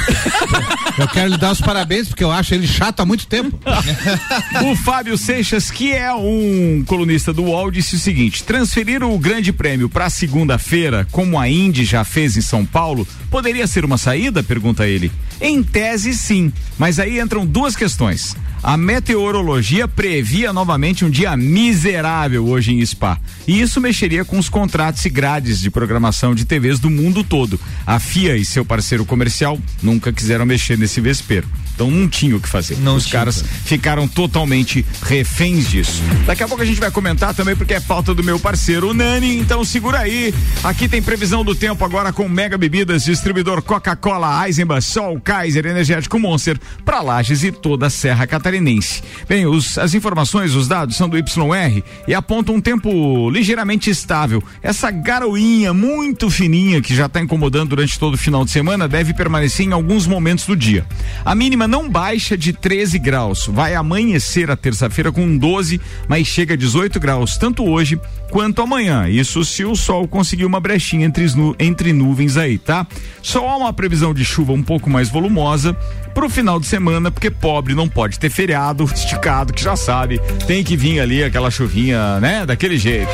[SPEAKER 7] eu quero lhe dar os parabéns porque eu acho ele chato há muito tempo.
[SPEAKER 1] o Fábio Seixas, que é um colunista do UOL, disse o seguinte: transferir o Grande Prêmio para segunda-feira, como a Indy já fez em São Paulo, poderia ser uma saída? Pergunta ele. Em tese, sim, mas aí entram duas questões. A meteorologia previa novamente um dia miserável hoje em Spa. E isso mexeria com os contratos e grades de programação de TVs do mundo todo. A FIA e seu parceiro comercial nunca quiseram mexer nesse vespeiro. Então não tinha o que fazer. Os caras ficaram totalmente reféns disso. Daqui a pouco a gente vai comentar também porque é falta do meu parceiro o Nani, então segura aí. Aqui tem previsão do tempo agora com Mega Bebidas, distribuidor Coca-Cola, Eisenbach, Sol, Kaiser, Energético Monster, para Lages e toda a Serra Catarinense. Bem, os- as informações, os dados são do YR e apontam um tempo ligeiramente estável. Essa garoinha muito fininha que já está incomodando durante todo o final de semana deve permanecer em alguns momentos do dia. A mínima não baixa de 13 graus. Vai amanhecer a terça-feira com 12, mas chega a 18 graus tanto hoje quanto amanhã. Isso se o sol conseguir uma brechinha entre, entre nuvens aí, tá? Só há uma previsão de chuva um pouco mais volumosa pro final de semana, porque pobre não pode ter feriado esticado, que já sabe, tem que vir ali aquela chuvinha, né? Daquele jeito.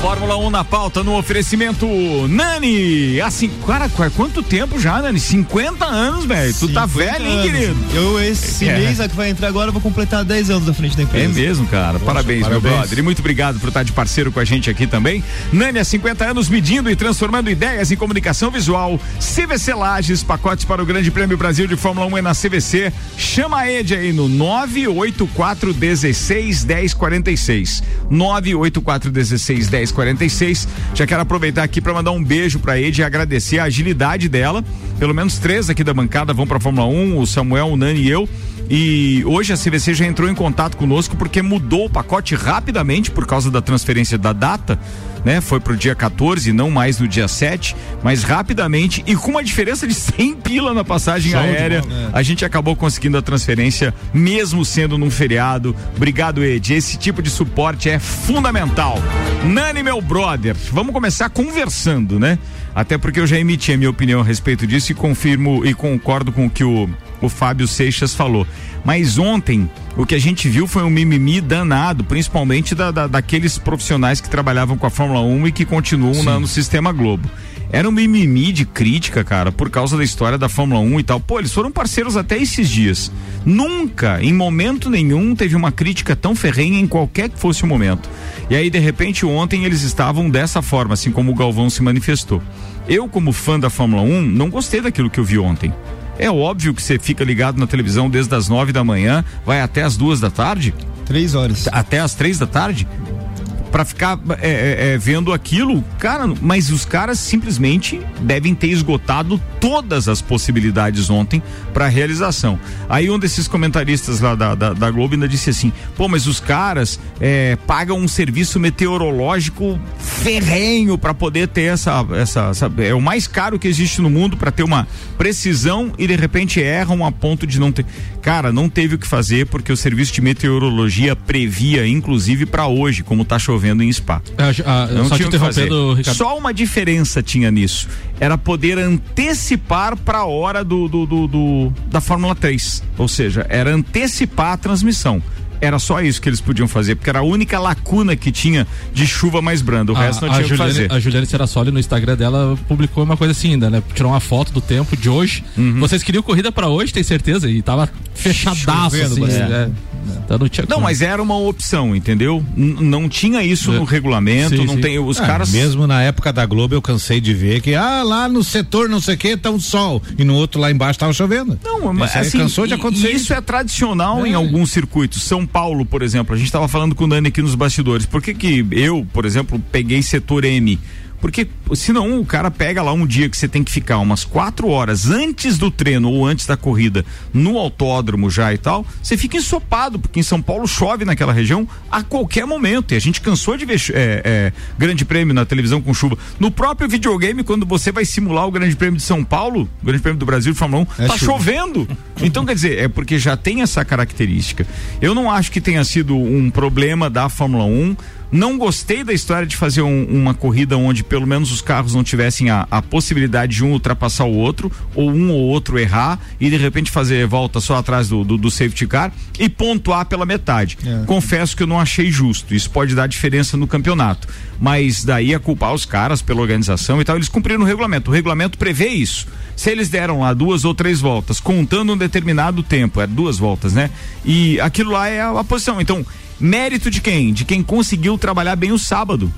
[SPEAKER 1] Fórmula 1 na pauta no oferecimento Nani. Assim, cara, qu- quanto tempo já, Nani? 50 anos, velho. Tu tá
[SPEAKER 5] 50
[SPEAKER 1] velho, hein, querido?
[SPEAKER 5] Eu, esse
[SPEAKER 1] É.
[SPEAKER 5] mês que vai entrar agora, vou completar 10 anos da frente da empresa.
[SPEAKER 1] É mesmo, cara. parabéns, meu
[SPEAKER 5] parabéns.
[SPEAKER 1] brother. E muito obrigado por estar de parceiro com a gente aqui também. Nani, há 50 anos medindo e transformando ideias em comunicação visual. CVC Lages, pacotes para o Grande Prêmio Brasil de Fórmula 1 é na CVC. Chama a Ed aí no 984 16 1046. 984 16 1046. Já quero aproveitar aqui para mandar um beijo para Ed e agradecer a agilidade dela. Pelo menos três aqui da bancada vão para Fórmula 1, o Samuel, o Nani e eu. E hoje a CVC já entrou em contato conosco porque mudou o pacote rapidamente por causa da transferência da data, né? Foi pro dia 14, não mais no dia 7, mas rapidamente e com uma diferença de 100 pila na passagem
[SPEAKER 5] Show
[SPEAKER 1] aérea,
[SPEAKER 5] bola, né?
[SPEAKER 1] a gente acabou conseguindo a transferência mesmo sendo num feriado. Obrigado, Ed. Esse tipo de suporte é fundamental. Nani, meu brother, vamos começar conversando, né? Até porque eu já emiti a minha opinião a respeito disso e confirmo e concordo com o que o, o Fábio Seixas falou. Mas ontem, o que a gente viu foi um mimimi danado, principalmente da, da- daqueles profissionais que trabalhavam com a Fórmula 1 e que continuam na- no Sistema Globo. Era um mimimi de crítica, cara, por causa da história da Fórmula 1 e tal. Pô, eles foram parceiros até esses dias. Nunca, em momento nenhum, teve uma crítica tão ferrenha em qualquer que fosse o momento. E aí, de repente, ontem eles estavam dessa forma, assim como o Galvão se manifestou. Eu, como fã da Fórmula 1, não gostei daquilo que eu vi ontem. É óbvio que você fica ligado na televisão desde as nove da manhã, vai até as duas da tarde.
[SPEAKER 5] Três horas.
[SPEAKER 1] Até as três da tarde. Pra ficar é, é, é, vendo aquilo, cara, mas os caras simplesmente devem ter esgotado todas as possibilidades ontem para realização. Aí um desses comentaristas lá da, da, da Globo ainda disse assim: pô, mas os caras é, pagam um serviço meteorológico ferrenho para poder ter essa, essa, essa- É o mais caro que existe no mundo para ter uma precisão e de repente erram a ponto de não ter. Cara, não teve o que fazer porque o serviço de meteorologia previa, inclusive para hoje, como tá chovendo em Spa.
[SPEAKER 2] Ah, ah,
[SPEAKER 1] Não
[SPEAKER 2] só te
[SPEAKER 1] tinha que fazer.
[SPEAKER 2] Ricardo.
[SPEAKER 1] Só uma diferença tinha nisso. Era poder antecipar para a hora do, do, do- do- da Fórmula 3. Ou seja, era antecipar a transmissão. Era só isso que eles podiam fazer, porque era a única lacuna que tinha de chuva mais branda. O
[SPEAKER 2] a,
[SPEAKER 1] resto não tinha o que fazer.
[SPEAKER 2] a Juliane Serassoli no Instagram dela publicou uma coisa assim ainda, né? Tirou uma foto do tempo de hoje.
[SPEAKER 1] Uhum.
[SPEAKER 2] Vocês queriam corrida pra hoje, tem certeza? E tava fechadaço,
[SPEAKER 1] Chovendo
[SPEAKER 2] assim. é. Então não tinha
[SPEAKER 1] Não,
[SPEAKER 2] como.
[SPEAKER 1] mas era uma opção, entendeu? N- não tinha isso no regulamento,
[SPEAKER 7] Sim,
[SPEAKER 1] não
[SPEAKER 7] sim.
[SPEAKER 1] tem os
[SPEAKER 7] Ah,
[SPEAKER 1] caras
[SPEAKER 7] Mesmo na época da Globo eu cansei de ver que, ah, lá no setor não sei o que tá um sol e no outro lá embaixo tava chovendo.
[SPEAKER 1] Não, mas assim,
[SPEAKER 7] cansou de acontecer
[SPEAKER 1] isso é tradicional em alguns circuitos. São Paulo, por exemplo, a gente estava falando com o Dani aqui nos bastidores. Por que que eu, por exemplo, peguei setor M? Porque senão o cara pega lá um dia que você tem que ficar umas quatro horas antes do treino ou antes da corrida no autódromo já e tal, você fica ensopado, porque em São Paulo chove naquela região a qualquer momento. E a gente cansou de ver é, é, grande prêmio na televisão com chuva. No próprio videogame, quando você vai simular o grande prêmio de São Paulo, o grande prêmio do Brasil de Fórmula 1,
[SPEAKER 5] É
[SPEAKER 1] tá
[SPEAKER 5] chuva.
[SPEAKER 1] chovendo. Então, quer dizer, é porque já tem essa característica. Eu não acho que tenha sido um problema da Fórmula 1. Não gostei da história de fazer um- uma corrida onde pelo menos os carros não tivessem a, a possibilidade de um ultrapassar o outro, ou um ou outro errar e de repente fazer volta só atrás do, do, do safety car e pontuar pela metade. Confesso que eu não achei justo. Isso pode dar diferença no campeonato. Mas daí a culpar os caras pela organização e tal, eles cumpriram o regulamento. O regulamento prevê isso. Se eles deram lá duas ou três voltas, contando um determinado tempo, é duas voltas, né? E aquilo lá é a, a posição. Então, mérito de quem? De quem conseguiu trabalhar bem o sábado.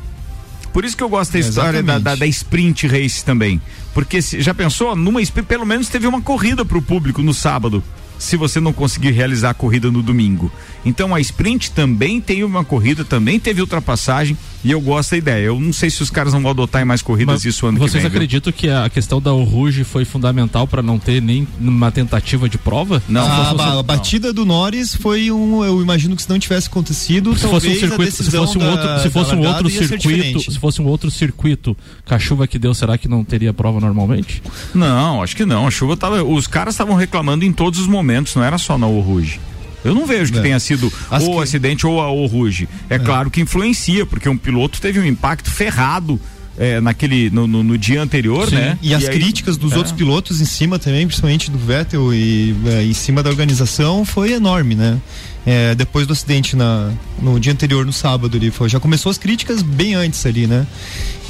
[SPEAKER 1] Por isso que eu gosto da história da, da, da sprint race também. Porque se- já pensou, numa sprint, pelo menos teve uma corrida para o público no sábado. Se você não conseguir realizar a corrida no domingo. Então a sprint também tem uma corrida, também teve ultrapassagem e eu gosto da ideia. Eu não sei se os caras não vão adotar em mais corridas isso ano que
[SPEAKER 2] Vocês
[SPEAKER 1] vem. viu?
[SPEAKER 2] acreditam que a questão da Ruge foi fundamental pra não ter nem uma tentativa de prova?
[SPEAKER 1] Não,
[SPEAKER 2] Se
[SPEAKER 5] a,
[SPEAKER 2] fosse-
[SPEAKER 5] a batida do Norris foi um. Eu imagino que se não tivesse acontecido,
[SPEAKER 2] se fosse um circuito, se fosse um
[SPEAKER 5] da-
[SPEAKER 2] outro, se
[SPEAKER 5] da
[SPEAKER 2] fosse um outro circuito, se fosse um outro circuito, com a chuva que deu, será que não teria prova normalmente?
[SPEAKER 1] Não, acho que não. A chuva tava. Os caras estavam reclamando em todos os momentos, não era só na Ruge. Eu não vejo que
[SPEAKER 5] É.
[SPEAKER 1] tenha sido
[SPEAKER 5] As
[SPEAKER 1] ou
[SPEAKER 5] que-
[SPEAKER 1] acidente ou a Ruge. É, claro que influencia, porque um piloto teve um impacto ferrado é, naquele no, no- no dia anterior,
[SPEAKER 5] Sim,
[SPEAKER 1] né?
[SPEAKER 5] E as
[SPEAKER 1] aí-
[SPEAKER 5] críticas dos
[SPEAKER 1] é.
[SPEAKER 5] outros pilotos em cima também, principalmente do Vettel e é, em cima da organização, foi enorme, né? É, depois do acidente na, no dia anterior, no sábado ali, foi, já começou as críticas bem antes ali, né?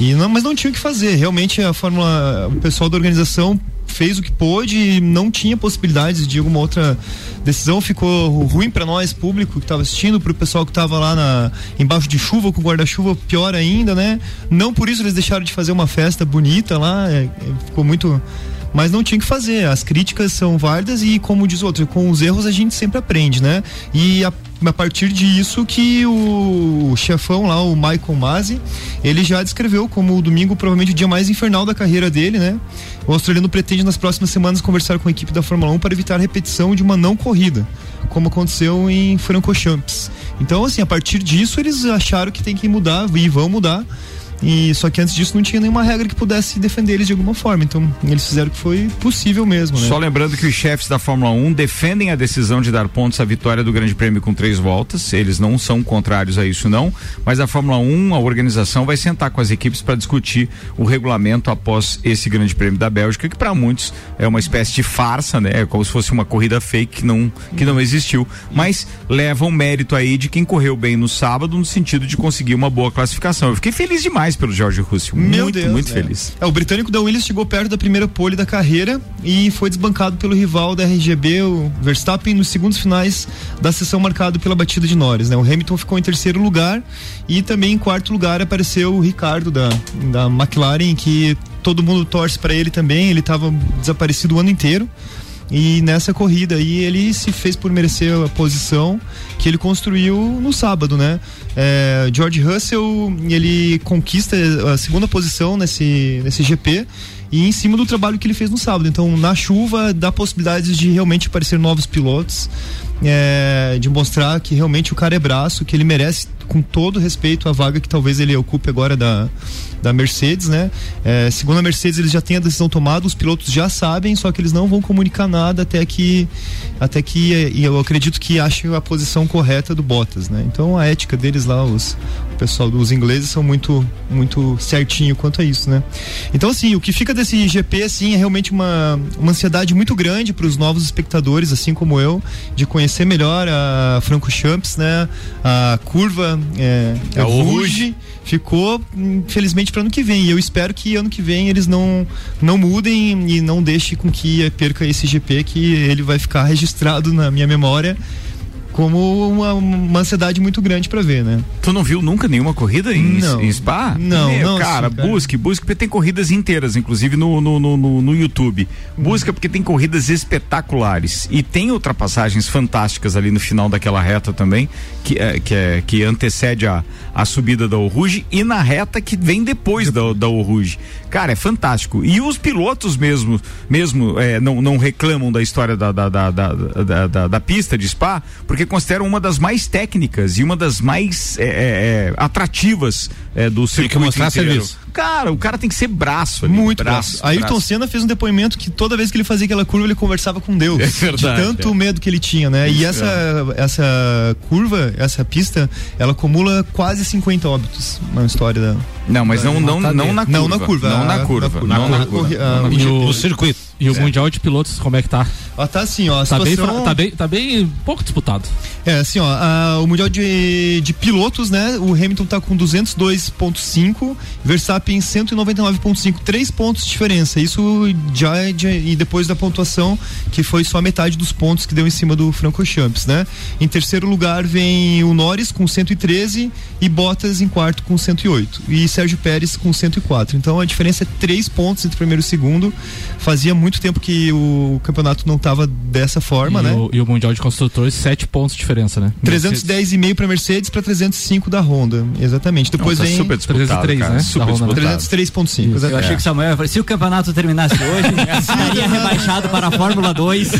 [SPEAKER 5] E não, mas não tinha o que fazer. Realmente a Fórmula, o pessoal da organização fez o que pôde e não tinha possibilidades de alguma outra decisão. Ficou ruim para nós, público que estava assistindo, para o pessoal que estava lá na, embaixo de chuva, com guarda-chuva, pior ainda, né? Não por isso eles deixaram de fazer uma festa bonita lá, é, é, ficou muito. Mas não tinha que fazer. As críticas são válidas e, como diz o outro, com os erros a gente sempre aprende, né? E a, a partir disso que o, chefão lá, o Michael Masi, ele já descreveu como o domingo provavelmente o dia mais infernal da carreira dele, né? O australiano pretende nas próximas semanas conversar com a equipe da Fórmula 1 para evitar a repetição de uma não corrida, como aconteceu em Francorchamps. Então, assim, a partir disso eles acharam que tem que mudar e vão mudar. E só que antes disso não tinha nenhuma regra que pudesse defender eles de alguma forma. Então, eles fizeram o que foi possível mesmo, né?
[SPEAKER 1] Só lembrando que os chefes da Fórmula 1 defendem a decisão de dar pontos à vitória do Grande Prêmio com três voltas. Eles não são contrários a isso, não. Mas a Fórmula 1, a organização, vai sentar com as equipes para discutir o regulamento após esse Grande Prêmio da Bélgica, que para muitos é uma espécie de farsa, né? É como se fosse uma corrida fake que não, que não existiu. Mas leva um mérito aí de quem correu bem no sábado, no sentido de conseguir uma boa classificação. Eu fiquei feliz demais pelo George Russell.
[SPEAKER 5] Meu
[SPEAKER 1] muito,
[SPEAKER 5] Deus,
[SPEAKER 1] muito
[SPEAKER 5] é.
[SPEAKER 1] feliz.
[SPEAKER 5] É, o britânico da Williams chegou perto da primeira pole da carreira e foi desbancado pelo rival da RGB, o Verstappen, nos segundos finais da sessão marcado pela batida de Norris. Né? O Hamilton ficou em terceiro lugar e também em quarto lugar apareceu o Ricardo da, da McLaren, que todo mundo torce para ele também. Ele estava desaparecido o ano inteiro. E nessa corrida aí ele se fez por merecer a posição que ele construiu no sábado, né? É, George Russell, ele conquista a segunda posição nesse, nesse GP e em cima do trabalho que ele fez no sábado. Então, na chuva, dá possibilidades de realmente aparecer novos pilotos, é, de mostrar que realmente o cara é braço, que ele merece, com todo respeito, a vaga que talvez ele ocupe agora da, da Mercedes, né? É, segundo a Mercedes, eles já têm a decisão tomada, os pilotos já sabem, só que eles não vão comunicar nada até que, até que e eu acredito que achem a posição correta do Bottas, né? Então, a ética deles lá, os pessoal dos ingleses são muito muito certinho quanto a isso, né? Então assim, o que fica desse GP assim é realmente uma, uma ansiedade muito grande para os novos espectadores, assim como eu, de conhecer melhor a Franco Champs, né? A curva é,
[SPEAKER 1] É o
[SPEAKER 5] Rouge ficou infelizmente para ano que vem. E eu espero que ano que vem eles não não mudem e não deixem com que perca esse GP que ele vai ficar registrado na minha memória como uma, uma ansiedade muito grande para ver, né?
[SPEAKER 1] Tu não viu nunca nenhuma corrida em,
[SPEAKER 5] Não.
[SPEAKER 1] em Spa?
[SPEAKER 5] Não,
[SPEAKER 1] Meu,
[SPEAKER 5] não,
[SPEAKER 1] cara,
[SPEAKER 5] cara.
[SPEAKER 1] busque, busque, porque tem corridas inteiras, inclusive no, no, no, no- YouTube. Busca porque tem corridas espetaculares. E tem ultrapassagens fantásticas ali no final daquela reta também, que, é, que, é, que antecede a, a subida da Rouge e na reta que vem depois da, da Rouge. Cara, é fantástico. E os pilotos mesmo, mesmo é, não, não reclamam da história da, da, da, da, da, da- da pista de Spa, porque consideram uma das mais técnicas e uma das mais é, é, é, atrativas é, do circuito
[SPEAKER 7] mostrar
[SPEAKER 1] inteiro.
[SPEAKER 7] serviço.
[SPEAKER 1] Cara, o cara tem que ser braço ali.
[SPEAKER 5] Muito
[SPEAKER 1] braço.
[SPEAKER 5] braço. Ayrton
[SPEAKER 1] braço.
[SPEAKER 5] Senna fez um depoimento que toda vez que ele fazia aquela curva ele conversava com Deus.
[SPEAKER 1] É verdade,
[SPEAKER 5] de tanto
[SPEAKER 1] é.
[SPEAKER 5] medo que ele tinha, né? E essa, essa curva, essa pista, ela acumula quase 50 óbitos na história da.
[SPEAKER 1] Não, mas não, não,
[SPEAKER 5] Matadeira.
[SPEAKER 1] não na curva.
[SPEAKER 5] Não na curva.
[SPEAKER 1] Não na
[SPEAKER 5] a-
[SPEAKER 1] curva.
[SPEAKER 5] na
[SPEAKER 1] Não na
[SPEAKER 5] curva. Ah,
[SPEAKER 1] Não na
[SPEAKER 5] e
[SPEAKER 1] curva.
[SPEAKER 5] o-
[SPEAKER 2] No circuito. E o Mundial de Pilotos, como é que tá?
[SPEAKER 5] Ó, tá assim, ó. A
[SPEAKER 2] Tá bem,
[SPEAKER 5] situação...
[SPEAKER 2] fra- tá bem, tá bem pouco disputado.
[SPEAKER 5] É, assim, ó, a- o Mundial de, de Pilotos, né? O Hamilton tá com 202.5, Verstappen 199.5, três pontos de diferença. Isso já é de, e depois da pontuação, que foi só metade dos pontos que deu em cima do Franco Champs, né? Em terceiro lugar vem o Norris com 113 e Bottas em quarto com 108 e Sérgio Pérez com 104. Então a diferença é três pontos entre primeiro e segundo. Fazia muito tempo que o campeonato não tava dessa forma,
[SPEAKER 2] e,
[SPEAKER 5] né?
[SPEAKER 2] o, e o Mundial de Construtores, sete pontos de diferença, né?
[SPEAKER 5] 310,5 para Mercedes para 305 da Honda. Exatamente. Depois
[SPEAKER 1] Nossa,
[SPEAKER 5] vem
[SPEAKER 1] super disputado,
[SPEAKER 2] 303,
[SPEAKER 1] cara,
[SPEAKER 2] né?
[SPEAKER 1] Super
[SPEAKER 2] Honda.
[SPEAKER 1] disputado.
[SPEAKER 5] 303.5.
[SPEAKER 3] Eu achei que o Samuel ia falar, se o campeonato terminasse hoje, estaria rebaixado para a Fórmula 2.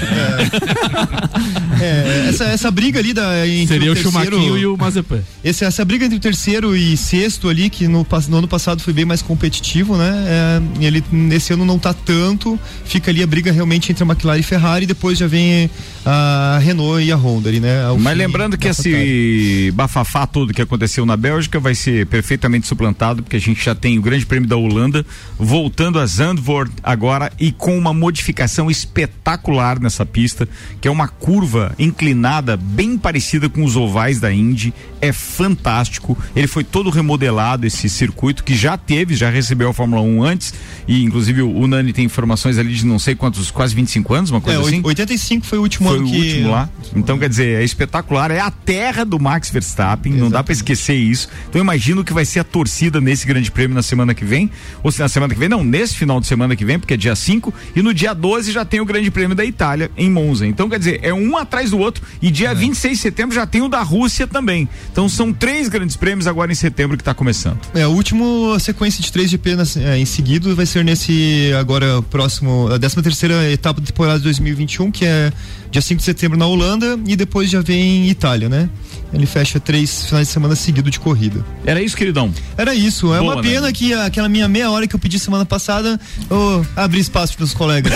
[SPEAKER 5] É, essa, essa briga ali da entre
[SPEAKER 2] Seria o
[SPEAKER 5] terceiro-
[SPEAKER 2] Schumacher e o Mazepin.
[SPEAKER 5] Esse, essa briga entre o terceiro e sexto ali, que no, no ano passado foi bem mais competitivo, né? É, ele nesse ano não tá tanto. Fica ali a briga realmente entre a McLaren e Ferrari, e depois já vem a Renault e a Honda ali, né?
[SPEAKER 1] Mas lembrando que esse bafafá todo que aconteceu na Bélgica vai ser perfeitamente suplantado, porque a gente já tem o Grande Prêmio da Holanda voltando a Zandvoort agora e com uma modificação espetacular nessa pista, que é uma curva inclinada bem parecida com os ovais da Indy. É fantástico. Ele foi todo remodelado esse circuito que já teve, já recebeu a Fórmula 1 antes e inclusive o, Nani tem informações ali de não sei quantos, quase 25 anos, uma
[SPEAKER 5] É,
[SPEAKER 1] coisa assim.
[SPEAKER 5] 85 foi o último
[SPEAKER 1] Foi
[SPEAKER 5] ano
[SPEAKER 1] o
[SPEAKER 5] que
[SPEAKER 1] último lá. Então, quer dizer, é espetacular. É a terra do Max Verstappen. Não dá pra esquecer isso. Então, eu imagino que vai ser a torcida nesse grande prêmio na semana que vem. Ou se na semana que vem, não, nesse final de semana que vem, porque é dia 5. E no dia 12 já tem o grande prêmio da Itália, em Monza. Então, quer dizer, é um atrás do outro. E dia 26 de setembro já tem o da Rússia também. Então, são três grandes prêmios agora em setembro que tá começando.
[SPEAKER 5] É, o último a sequência de 3 GP nas- é, em seguida vai ser nesse agora próximo, a 13 terceira etapa da temporada de 2021, que é dia 5 de setembro na Holanda e depois já vem Itália, né? Ele fecha três finais de semana seguidos de corrida.
[SPEAKER 1] Era isso, queridão?
[SPEAKER 5] Era isso. É
[SPEAKER 1] Boa,
[SPEAKER 5] uma
[SPEAKER 1] né?
[SPEAKER 5] pena que a- aquela minha meia hora que eu pedi semana passada, eu abri espaço para os colegas.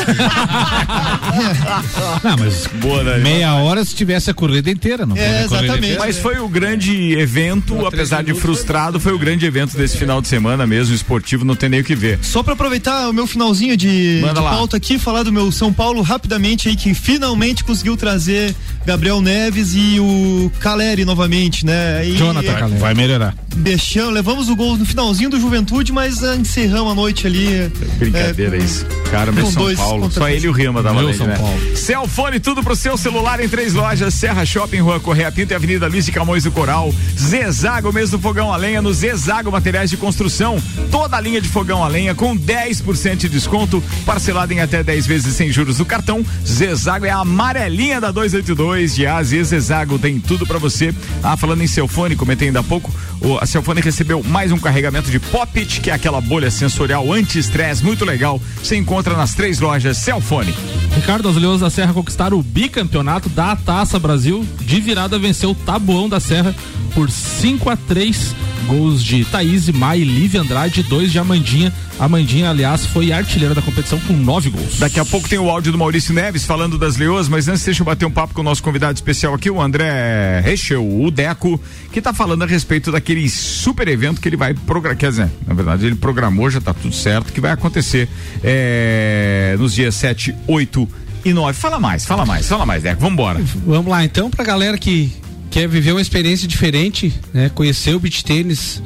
[SPEAKER 7] Não, mas
[SPEAKER 1] Boa, né?
[SPEAKER 7] meia hora se tivesse a corrida inteira, não foi,
[SPEAKER 5] É,
[SPEAKER 7] né?
[SPEAKER 5] Exatamente.
[SPEAKER 7] inteira.
[SPEAKER 1] Mas foi o grande evento, apesar de frustrado, foi o grande evento desse final de semana mesmo, esportivo, não tem nem o que ver.
[SPEAKER 5] Só para aproveitar o meu finalzinho de,
[SPEAKER 1] Manda
[SPEAKER 5] de
[SPEAKER 1] lá.
[SPEAKER 5] pauta aqui, falar do meu São Paulo rapidamente aí, que finalmente conseguiu trazer Gabriel Neves e o Caleri novamente, né? E,
[SPEAKER 2] Jonathan
[SPEAKER 5] é,
[SPEAKER 2] Caleri.
[SPEAKER 7] Vai melhorar.
[SPEAKER 5] Deixamos, levamos o gol no finalzinho do Juventude, mas ah, encerramos a noite ali.
[SPEAKER 1] Brincadeira
[SPEAKER 5] é, com-
[SPEAKER 1] isso. Cara, meu São
[SPEAKER 5] dois
[SPEAKER 1] Paulo. Só ele e o Rima da
[SPEAKER 2] Meu
[SPEAKER 1] Valente,
[SPEAKER 2] São
[SPEAKER 1] né?
[SPEAKER 2] Paulo.
[SPEAKER 1] Celfone, tudo pro seu celular em três lojas: Serra Shopping, Rua Correia Pinto e Avenida Luiz de Camões do Coral. Zezago, mesmo fogão a lenha, no Zezago Materiais de Construção. Toda a linha de fogão a lenha com 10% de desconto, parcelado em até 10 vezes sem juros do cartão. Zezago é a amarelinha da 282 de AZ. Zezago tem tudo pra você. Ah, falando em Celfone, comentei ainda há pouco, o, a Celfone recebeu mais um carregamento de Pop-It, que é aquela bolha sensorial anti-estresse, muito legal. Você encontra nas três lojas Celfone.
[SPEAKER 2] Ricardo, os Leões da Serra conquistaram o bicampeonato da Taça Brasil. De virada venceu o Tabuão da Serra por 5 a 3 Gols de Thaís, Mai, Lívia Andrade, dois de Amandinha. Amandinha, aliás, foi artilheira da competição com nove gols.
[SPEAKER 1] Daqui a pouco tem o áudio do Maurício Neves falando das leoas, mas antes deixa eu bater um papo com o nosso convidado especial aqui, o André Rechel, o Deco, que tá falando a respeito daquele super evento que ele vai programar, quer dizer, na verdade ele programou, já tá tudo certo, que vai acontecer é, nos dias 7, 8 e 9. Fala mais, fala mais, fala mais, Deco, vambora.
[SPEAKER 6] Vamos lá, então, pra galera que quer viver uma experiência diferente, né? Conhecer o beach tênis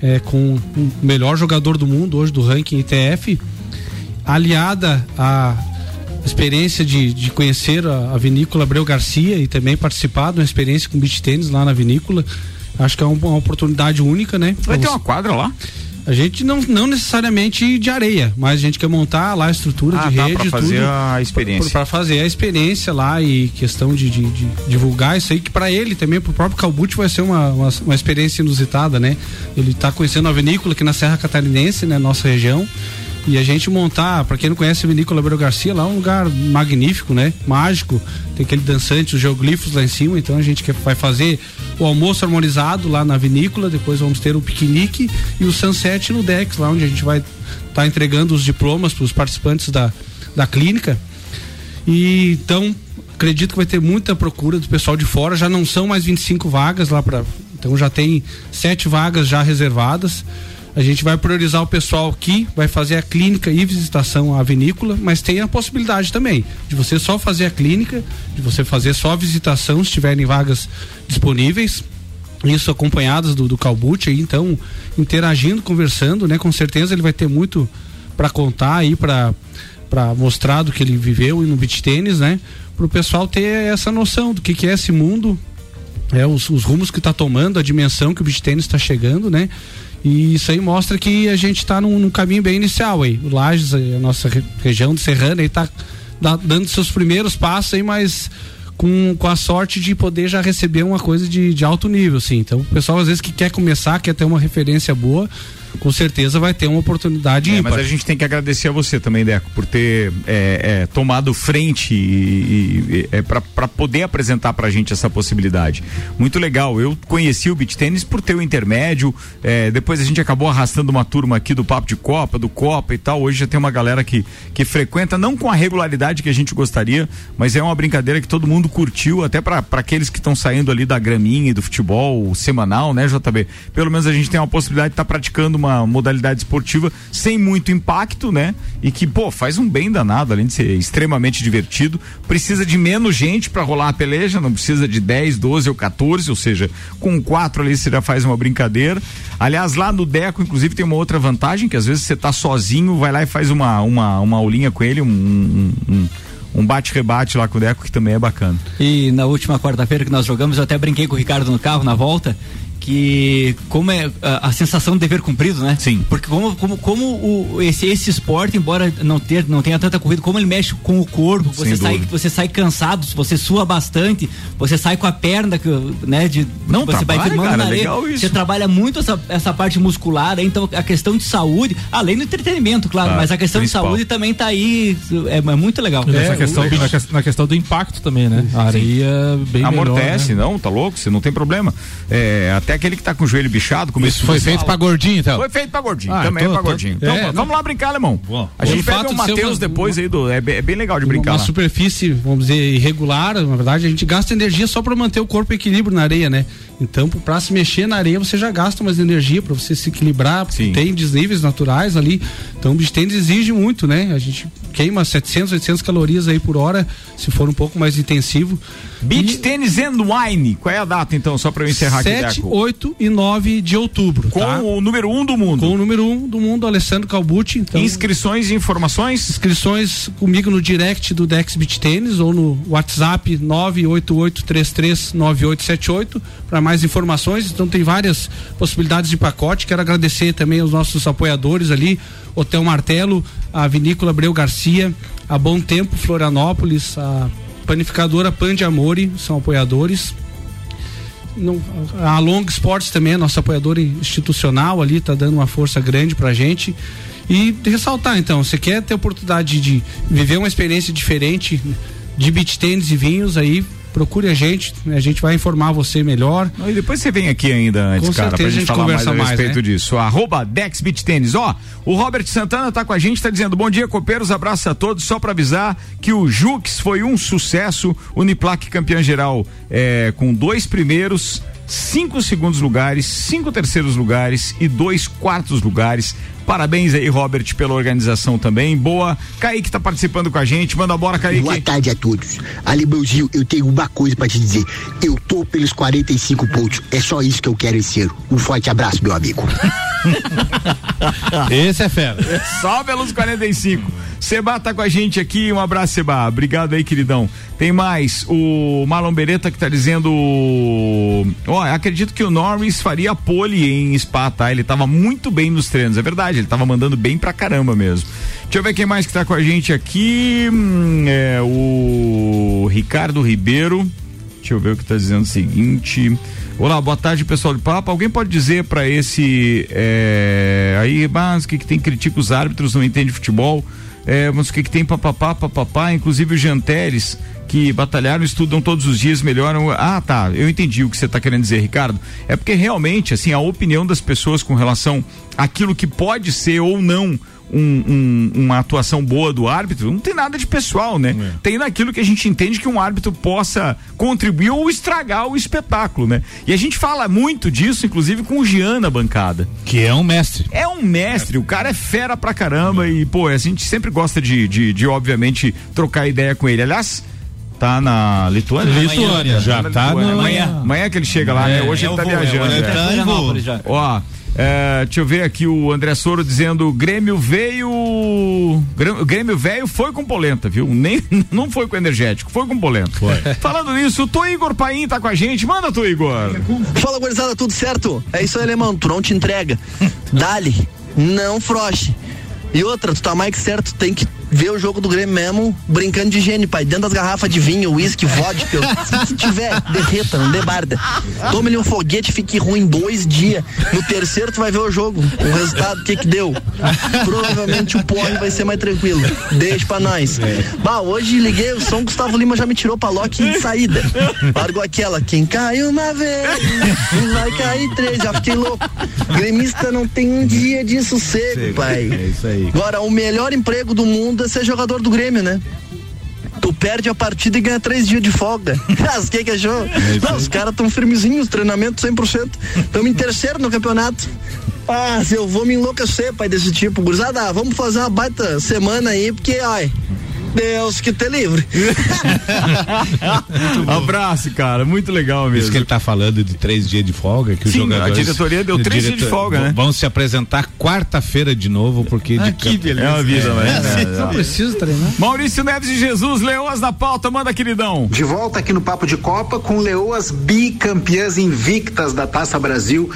[SPEAKER 6] é, com o melhor jogador do mundo hoje do ranking ITF, aliada à experiência de, de conhecer a, a vinícola Abreu Garcia e também participar de uma experiência com beach tênis lá na vinícola. Acho que é um- uma oportunidade única, né?
[SPEAKER 1] Vai ter uma quadra lá?
[SPEAKER 6] A gente não, não necessariamente de areia, mas a gente quer montar lá a estrutura
[SPEAKER 1] Ah,
[SPEAKER 6] de
[SPEAKER 1] tá,
[SPEAKER 6] rede.
[SPEAKER 1] pra fazer
[SPEAKER 6] tudo,
[SPEAKER 1] a experiência.
[SPEAKER 6] Para fazer a experiência lá e questão de, de- de divulgar isso aí, que para ele também, pro próprio Calbucci, vai ser uma, uma, uma experiência inusitada, né? Ele tá conhecendo a vinícola aqui na Serra Catarinense, né? Nossa região. E a gente montar, para quem não conhece vinícola Abreu Garcia, lá é um lugar magnífico, né? Mágico. Tem aquele dançante, os geoglifos lá em cima. Então a gente vai fazer o almoço harmonizado lá na vinícola. Depois vamos ter o piquenique e o sunset no Dex, lá onde a gente vai estar entregando os diplomas para os participantes da, da clínica. E então acredito que vai ter muita procura do pessoal de fora. Já não são mais 25 vagas lá para. Então já tem sete vagas já reservadas. A gente vai priorizar o pessoal que vai fazer a clínica e visitação à vinícola, mas tem a possibilidade também de você só fazer a clínica, de você fazer só a visitação se tiverem vagas disponíveis. Isso acompanhadas do, do Calbucci aí, então interagindo, conversando, né? Com certeza ele vai ter muito para contar aí para para mostrar do que ele viveu no beach tênis, né? Para o pessoal ter essa noção do que, que é esse mundo, é os, os rumos que está tomando, a dimensão que o beach tênis está chegando, né? E isso aí mostra que a gente está num, num caminho bem inicial aí. O Lages, a nossa re- região de Serrana, tá dá- dando seus primeiros passos aí, mas com, com a sorte de poder já receber uma coisa de, de alto nível, assim. Então, o pessoal às vezes que quer começar, quer ter uma referência boa, com certeza vai ter uma oportunidade
[SPEAKER 1] É,
[SPEAKER 6] ímpar.
[SPEAKER 1] mas a gente tem que agradecer a você também, Deco, por ter é, é, tomado frente e, e- é, para poder apresentar pra gente essa possibilidade. Muito legal. Eu conheci o beach tênis por ter o intermédio. é, depois a gente acabou arrastando uma turma aqui do Papo de Copa, do Copa e tal. Hoje já tem uma galera que, que frequenta, não com a regularidade que a gente gostaria, mas é uma brincadeira que todo mundo curtiu, até para aqueles que estão saindo ali da graminha e do futebol semanal, né, JB? Pelo menos a gente tem uma possibilidade de estar praticando uma modalidade esportiva sem muito impacto, né? E que, pô, faz um bem danado, além de ser extremamente divertido. Precisa de menos gente para rolar a peleja, não precisa de 10, 12 ou 14, ou seja, com quatro ali você já faz uma brincadeira. Aliás, lá no Deco, inclusive, tem uma outra vantagem, que às vezes você tá sozinho, vai lá e faz uma, uma, uma aulinha com ele, um, um, um- um bate-rebate lá com o Deco, que também é bacana.
[SPEAKER 3] E na última quarta-feira que nós jogamos, eu até brinquei com o Ricardo no carro na volta. Que como é a, a sensação de dever cumprido, né?
[SPEAKER 1] Sim.
[SPEAKER 3] Porque como, como, como o, esse, esse esporte, embora não, ter, não tenha tanta corrida, como ele mexe com o corpo, você sai, você sai cansado, você sua bastante, você sai com a perna, que, né? De,
[SPEAKER 1] Não,
[SPEAKER 3] você vai
[SPEAKER 1] trabalha,
[SPEAKER 3] firmando
[SPEAKER 1] cara,
[SPEAKER 3] na areia,
[SPEAKER 1] legal isso.
[SPEAKER 3] Você trabalha muito essa, essa parte muscular, né? então a questão de saúde, além do entretenimento, claro, mas a questão
[SPEAKER 2] principal.
[SPEAKER 3] de saúde também tá aí, é, é muito legal.
[SPEAKER 2] Nessa questão, na, que- na questão do impacto também, né? A areia bem
[SPEAKER 1] Amortece,
[SPEAKER 2] melhor, né?
[SPEAKER 1] não, tá louco? Você não tem problema. É, até aquele que tá com o joelho bichado, como
[SPEAKER 7] Isso foi feito pra gordinho, então?
[SPEAKER 1] Foi feito pra gordinho,
[SPEAKER 7] Ah,
[SPEAKER 1] também
[SPEAKER 7] tô-
[SPEAKER 1] é pra
[SPEAKER 7] tô-
[SPEAKER 1] gordinho. Então,
[SPEAKER 6] é,
[SPEAKER 1] vamos lá brincar, alemão. A
[SPEAKER 6] Pelo
[SPEAKER 1] gente pega o Matheus
[SPEAKER 6] uma-
[SPEAKER 1] depois aí, do, é, bem, é bem legal de brincar
[SPEAKER 6] uma
[SPEAKER 1] lá.
[SPEAKER 6] superfície, vamos dizer, irregular, na verdade, a gente gasta energia só para manter o corpo em equilíbrio na areia, né? Então, para se mexer na areia, você já gasta mais energia para você se equilibrar, porque tem desníveis naturais ali. Então, o beach tennis exige muito, né? A gente queima 700, 800 calorias aí por hora, se for um pouco mais intensivo.
[SPEAKER 1] Beach Tennis and Wine, qual é a data então, só pra eu encerrar aqui,
[SPEAKER 6] 7,
[SPEAKER 1] Deco?
[SPEAKER 6] 8 e 9 de outubro.
[SPEAKER 1] Com
[SPEAKER 6] tá?
[SPEAKER 1] o número 1 um do mundo.
[SPEAKER 6] Com o número 1 um do mundo, Alessandro Calbucci. Então,
[SPEAKER 1] Inscrições e informações?
[SPEAKER 6] Inscrições comigo no direct do Dex Beach Tênis ou no WhatsApp 988339878 para mais informações. Então tem várias possibilidades de pacote. Quero agradecer também aos nossos apoiadores ali, Hotel Martelo, a Vinícola Abreu Garcia, a Bom Tempo Florianópolis, a Panificadora Pan de Amore, são apoiadores. Não, a Long Sports também é nossa apoiadora institucional ali, tá dando uma força grande pra gente. E ressaltar então, você quer ter oportunidade de viver uma experiência diferente de beach tênis e vinhos aí, procure a gente, a gente vai informar você melhor.
[SPEAKER 1] E depois você vem aqui ainda antes,
[SPEAKER 6] Com
[SPEAKER 1] cara, pra
[SPEAKER 6] certeza
[SPEAKER 1] gente,
[SPEAKER 6] a gente
[SPEAKER 1] falar mais a
[SPEAKER 6] mais,
[SPEAKER 1] respeito
[SPEAKER 6] né?
[SPEAKER 1] disso. Arroba Tênis. Ó, o Robert Santana tá com a gente, tá dizendo, bom dia, copeiros, abraço a todos, só pra avisar que o Jux foi um sucesso, Uniplac campeã geral é, com dois primeiros, cinco segundos lugares, cinco terceiros lugares e dois quartos lugares. Parabéns aí, Robert, pela organização também. Boa. Kaique tá participando com a gente. Manda bora, Kaique.
[SPEAKER 18] Boa tarde a todos. Alemãozinho, eu tenho uma coisa pra te dizer. Eu tô pelos 45 pontos. É só isso que eu quero esse ano. Um forte abraço, meu amigo.
[SPEAKER 7] Esse é fera.
[SPEAKER 1] Só pelos 45. Seba tá com a gente aqui. Um abraço, Seba. Obrigado aí, queridão. Tem mais. O Marlon Beretta que tá dizendo. Ó, acredito que o Norris faria pole em Spa, tá? Ele tava muito bem nos treinos. É verdade, ele tava mandando bem pra caramba mesmo. Deixa eu ver quem mais que tá com a gente aqui. Hum, É o Ricardo Ribeiro. Deixa eu ver o que tá dizendo o seguinte. Olá, boa tarde, pessoal do Papo. Alguém pode dizer para esse é, aí, mas o que, que tem critica os árbitros, não entende futebol? É, mas o que, que tem papapá, papapá, inclusive os Janteres que batalharam, estudam todos os dias, melhoram. Ah, tá, eu entendi o que você está querendo dizer, Ricardo. É porque realmente, assim, a opinião das pessoas com relação àquilo que pode ser ou não um- um- uma atuação boa do árbitro, não tem nada de pessoal, né? Tem naquilo que a gente entende que um árbitro possa contribuir ou estragar o espetáculo, né? E a gente fala muito disso, inclusive com o Gian na bancada.
[SPEAKER 7] Que é um mestre.
[SPEAKER 1] É um mestre, o cara é fera pra caramba e, pô, a gente sempre gosta de, de, de, obviamente, trocar ideia com ele. Aliás, tá na Lituânia?
[SPEAKER 7] Lituânia, já
[SPEAKER 1] na
[SPEAKER 7] tá
[SPEAKER 1] Lituânia.
[SPEAKER 7] no-
[SPEAKER 1] Amanhã, amanhã que ele chega lá,
[SPEAKER 7] É,
[SPEAKER 1] né? Hoje
[SPEAKER 7] é
[SPEAKER 1] ele
[SPEAKER 7] o
[SPEAKER 1] tá
[SPEAKER 7] voo, é,
[SPEAKER 1] viajando.
[SPEAKER 7] ele
[SPEAKER 1] é.
[SPEAKER 7] tá em voo. já.
[SPEAKER 1] Ó, é, deixa eu ver aqui o André Soro dizendo: Grêmio veio. Grêmio- O Grêmio veio foi com polenta, viu? Nem, não foi com energético, foi com polenta. Falando nisso, o Tô Igor Paim tá com a gente. Manda, Tô Igor.
[SPEAKER 19] Fala, gurizada, tudo certo? É isso aí, alemão, tu não te entrega. Dali, não froche. E outra, tu tá mais que certo, tem que ver o jogo do Grêmio mesmo brincando de higiene, pai. Dentro das garrafas de vinho, uísque, vodka. Se, se tiver, derreta, não debarda. Tome-lhe um foguete, fique ruim dois dias. No terceiro, tu vai ver o jogo. O resultado, o que que deu? Provavelmente o porre vai ser mais tranquilo. Deixa pra nós. Bah, hoje liguei o som, Gustavo Lima já me tirou pra Loki de saída. Largou aquela, quem cai uma vez, vai cair três. Já fiquei louco. Gremista não tem um dia de sossego, pai.
[SPEAKER 7] É isso aí.
[SPEAKER 19] Agora, o melhor emprego do mundo é ser jogador do Grêmio, né? Tu perde a partida e ganha três dias de folga. As que que achou?
[SPEAKER 7] isso
[SPEAKER 19] Não, os caras tão firmezinhos, treinamento 100%. Estamos em terceiro no campeonato. Ah, se eu vou me enlouquecer, pai, desse tipo. Gurizada, vamos fazer uma baita semana aí, porque, ai, Deus que te livre.
[SPEAKER 1] Abraço, cara. Muito legal mesmo.
[SPEAKER 7] Isso que ele tá falando de três dias de folga, que os
[SPEAKER 1] Sim,
[SPEAKER 7] jogadores.
[SPEAKER 1] a diretoria deu três dias de folga, né?
[SPEAKER 7] Vão se apresentar quarta-feira de novo, porque de
[SPEAKER 1] que beleza. É uma vida, né?
[SPEAKER 6] Não precisa treinar.
[SPEAKER 1] Maurício Neves de Jesus, Leoas na pauta, manda, queridão.
[SPEAKER 4] De volta aqui no Papo de Copa com Leoas bicampeãs invictas da Taça Brasil.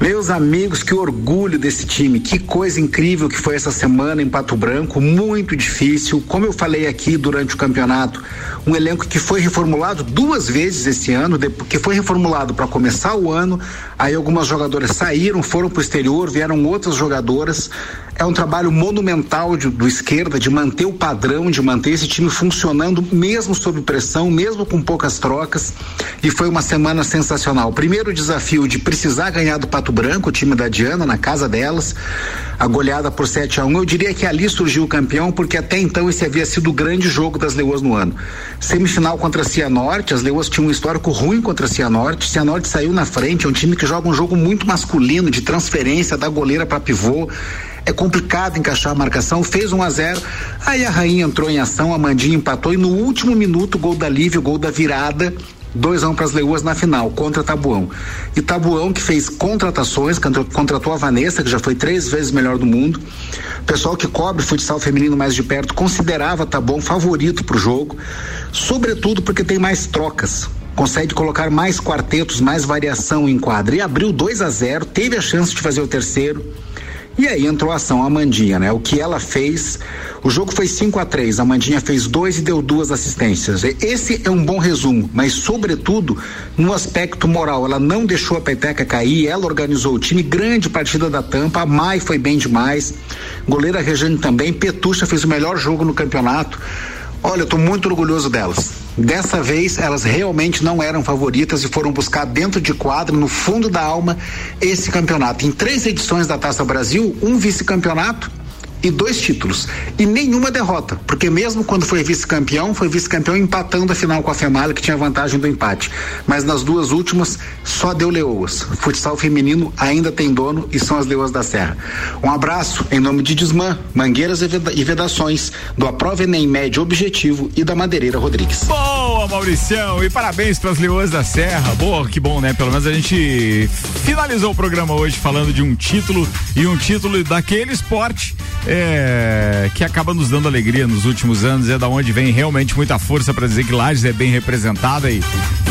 [SPEAKER 4] Meus amigos, que orgulho desse time, que coisa incrível que foi essa semana em Pato Branco, muito difícil. Como eu falei aqui durante o campeonato, um elenco que foi reformulado duas vezes esse ano, que foi reformulado para começar o ano, aí algumas jogadoras saíram, foram para o exterior, vieram outras jogadoras. É um trabalho monumental de- do esquerda de manter o padrão, de manter esse time funcionando mesmo sob pressão, mesmo com poucas trocas. E foi uma semana sensacional. Primeiro desafio de precisar ganhar do Pato Branco, o time da Diana, na casa delas. A goleada por 7 a 1 Eu diria que ali surgiu o campeão, porque até então esse havia sido o grande jogo das Leoas no ano. Semifinal contra a Cianorte, as Leoas tinham um histórico ruim contra a Cianorte. Cianorte saiu na frente, é um time que joga um jogo muito masculino, de transferência da goleira para pivô. É complicado encaixar a marcação, fez 1 a 0 Aí a Rainha entrou em ação, a Mandinha empatou e no último minuto, gol da Lívia, gol da virada. 2 a 1 para as Leoas na final, contra Tabuão. E Tabuão que fez contratações, contratou a Vanessa, que já foi três vezes melhor do mundo. O pessoal que cobre futsal feminino mais de perto considerava Tabuão favorito para o jogo, sobretudo porque tem mais trocas. Consegue colocar mais quartetos, mais variação em quadra. E abriu 2 a 0 teve a chance de fazer o terceiro. E aí entrou a ação, a Mandinha, né? O que ela fez, o jogo foi 5 a 3 a Mandinha fez dois e deu duas assistências. Esse é um bom resumo, mas sobretudo no aspecto moral, ela não deixou a peteca cair, ela organizou o time, grande partida da tampa, a Mai foi bem demais, goleira Rejane também, Petucha fez o melhor jogo no campeonato. Olha, eu tô muito orgulhoso delas. Dessa vez, elas realmente não eram favoritas e foram buscar dentro de quadro, no fundo da alma, esse campeonato. Em três edições da Taça Brasil, um vice-campeonato e dois títulos. E nenhuma derrota, porque mesmo quando foi vice-campeão, foi vice-campeão empatando a final com a Femalha, que tinha vantagem do empate. Mas nas duas últimas, só deu leoas. O futsal feminino ainda tem dono e são as leoas da Serra. Um abraço em nome de Desmã, Mangueiras e Veda- Vedações, do Aprova Enem Médio Objetivo e da Madeireira Rodrigues.
[SPEAKER 1] Boa, Mauricião, e parabéns para as Leoas da Serra. Boa, que bom, né? Pelo menos a gente finalizou o programa hoje falando de um título e um título daquele esporte é, que acaba nos dando alegria nos últimos anos. É da onde vem realmente muita força para dizer que Lages é bem representada e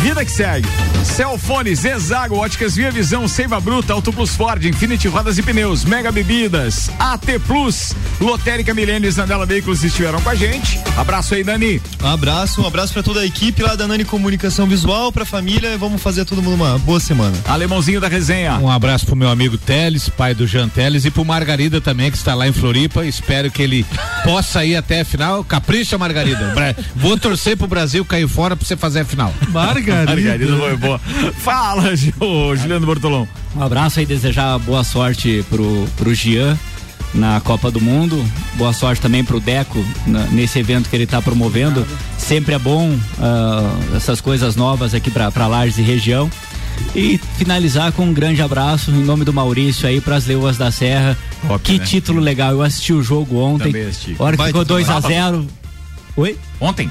[SPEAKER 1] vida que segue. Celfone, Zezago, Óticas Via Visão, Seiva Bruta, Auto Plus Ford, Infinity Rodas e Pneus, Mega Bebidas, AT Plus, Lotérica Milênio e Zandela Veículos estiveram com a gente. Abraço aí, Dani.
[SPEAKER 5] Um abraço, um abraço pra toda a equipe lá da Nani Comunicação Visual, pra família. Vamos fazer todo mundo uma boa semana.
[SPEAKER 1] Alemãozinho da resenha.
[SPEAKER 7] Um abraço pro meu amigo Teles, pai do Jean Teles, e pro Margarida também, que está lá em Floripa. Espero que ele possa ir até a final. Capricha, Margarida. Vou torcer pro Brasil cair fora pra você fazer a final.
[SPEAKER 1] Margarida foi boa. Fala, Juliano Bortolão.
[SPEAKER 3] Um abraço aí, desejar boa sorte pro, pro Gian na Copa do Mundo. Boa sorte também pro Deco na- nesse evento que ele está promovendo. Sempre é bom ah, essas coisas novas aqui para pra Lages e região. E finalizar com um grande abraço em nome do Maurício aí para as Leoas da Serra. que
[SPEAKER 1] né?
[SPEAKER 3] título legal. Eu assisti o jogo ontem.
[SPEAKER 1] Também assisti.
[SPEAKER 3] A hora que ficou 2 a
[SPEAKER 1] sábado.
[SPEAKER 3] 0 Oi?
[SPEAKER 1] Ontem?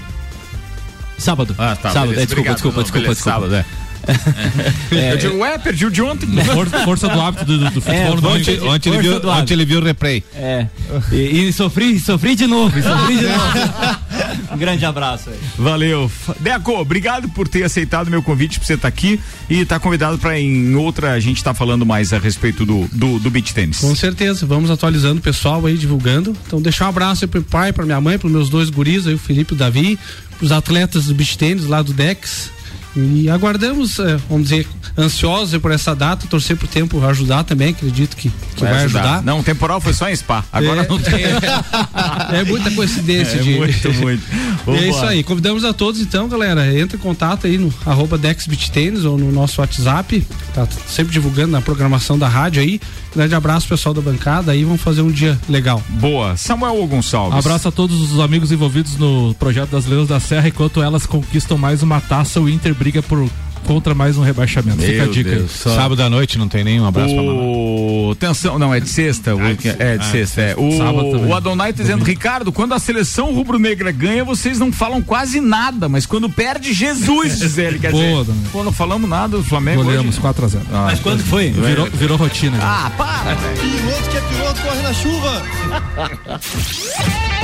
[SPEAKER 3] Sábado.
[SPEAKER 1] Ah, tá.
[SPEAKER 3] Sábado, é, desculpa,
[SPEAKER 1] Obrigado,
[SPEAKER 3] desculpa,
[SPEAKER 1] não,
[SPEAKER 3] desculpa,
[SPEAKER 1] beleza,
[SPEAKER 3] desculpa.
[SPEAKER 1] Sábado, é.
[SPEAKER 3] É,
[SPEAKER 1] Eu digo, ué, perdi o de ontem.
[SPEAKER 2] Força, força do hábito do, do futebol.
[SPEAKER 3] É,
[SPEAKER 2] no
[SPEAKER 3] força
[SPEAKER 2] domingo.
[SPEAKER 3] de- Ontem ele viu-
[SPEAKER 2] do
[SPEAKER 3] ontem
[SPEAKER 7] ele viu o replay.
[SPEAKER 3] É. E, e sofri, sofri de novo, sofri de novo. Um grande abraço aí.
[SPEAKER 1] Valeu. Deco, obrigado por ter aceitado meu convite pra você estar aqui e estar convidado para em outra a gente estar falando mais a respeito do, do, do beach tênis.
[SPEAKER 6] Com certeza, vamos atualizando o pessoal aí, divulgando. Então, deixar um abraço aí pro pai, pra minha mãe, pros meus dois guris aí, o Felipe e o Davi, pros atletas do beach tênis lá do Dex. E aguardamos, eh, vamos dizer, ansiosos por essa data, torcer pro tempo ajudar também, acredito que, que vai, ajudar.
[SPEAKER 1] Não, o temporal foi só em Spa. Agora
[SPEAKER 6] É.
[SPEAKER 1] não tem.
[SPEAKER 6] É muita coincidência
[SPEAKER 1] É
[SPEAKER 6] de.
[SPEAKER 1] muito, muito.
[SPEAKER 6] E é
[SPEAKER 1] Vambora.
[SPEAKER 6] isso aí. Convidamos a todos então, galera. Entra em contato aí no arroba Dex Beach Tênis ou no nosso WhatsApp. Tá sempre divulgando na programação da rádio aí. Grande abraço, pessoal da bancada aí. Vamos fazer um dia legal.
[SPEAKER 1] Boa. Samuel Gonçalves.
[SPEAKER 2] Abraço a todos os amigos envolvidos no projeto das Leões da Serra. Enquanto elas conquistam mais uma taça, o Inter briga por, contra mais um rebaixamento. Fica a
[SPEAKER 7] Meu
[SPEAKER 2] dica aí.
[SPEAKER 7] Deus, Sábado à noite não tem nenhum abraço pra.
[SPEAKER 1] O atenção, não, é de sexta. o- é de
[SPEAKER 7] ah,
[SPEAKER 1] sexta. É. O,
[SPEAKER 7] Sábado também.
[SPEAKER 1] o Adonai tá dizendo, Ricardo, quando a seleção rubro-negra ganha, vocês não falam quase nada, mas quando perde, Jesus, diz ele. Quer dizer,
[SPEAKER 2] Boa, Adonai.
[SPEAKER 1] pô, não falamos nada do Flamengo.
[SPEAKER 2] Goleamos
[SPEAKER 1] hoje.
[SPEAKER 2] 4x0.
[SPEAKER 1] Ah,
[SPEAKER 3] Mas quando foi?
[SPEAKER 2] Virou, virou rotina. já.
[SPEAKER 1] Ah, para.
[SPEAKER 5] Piloto que é piloto, corre na chuva.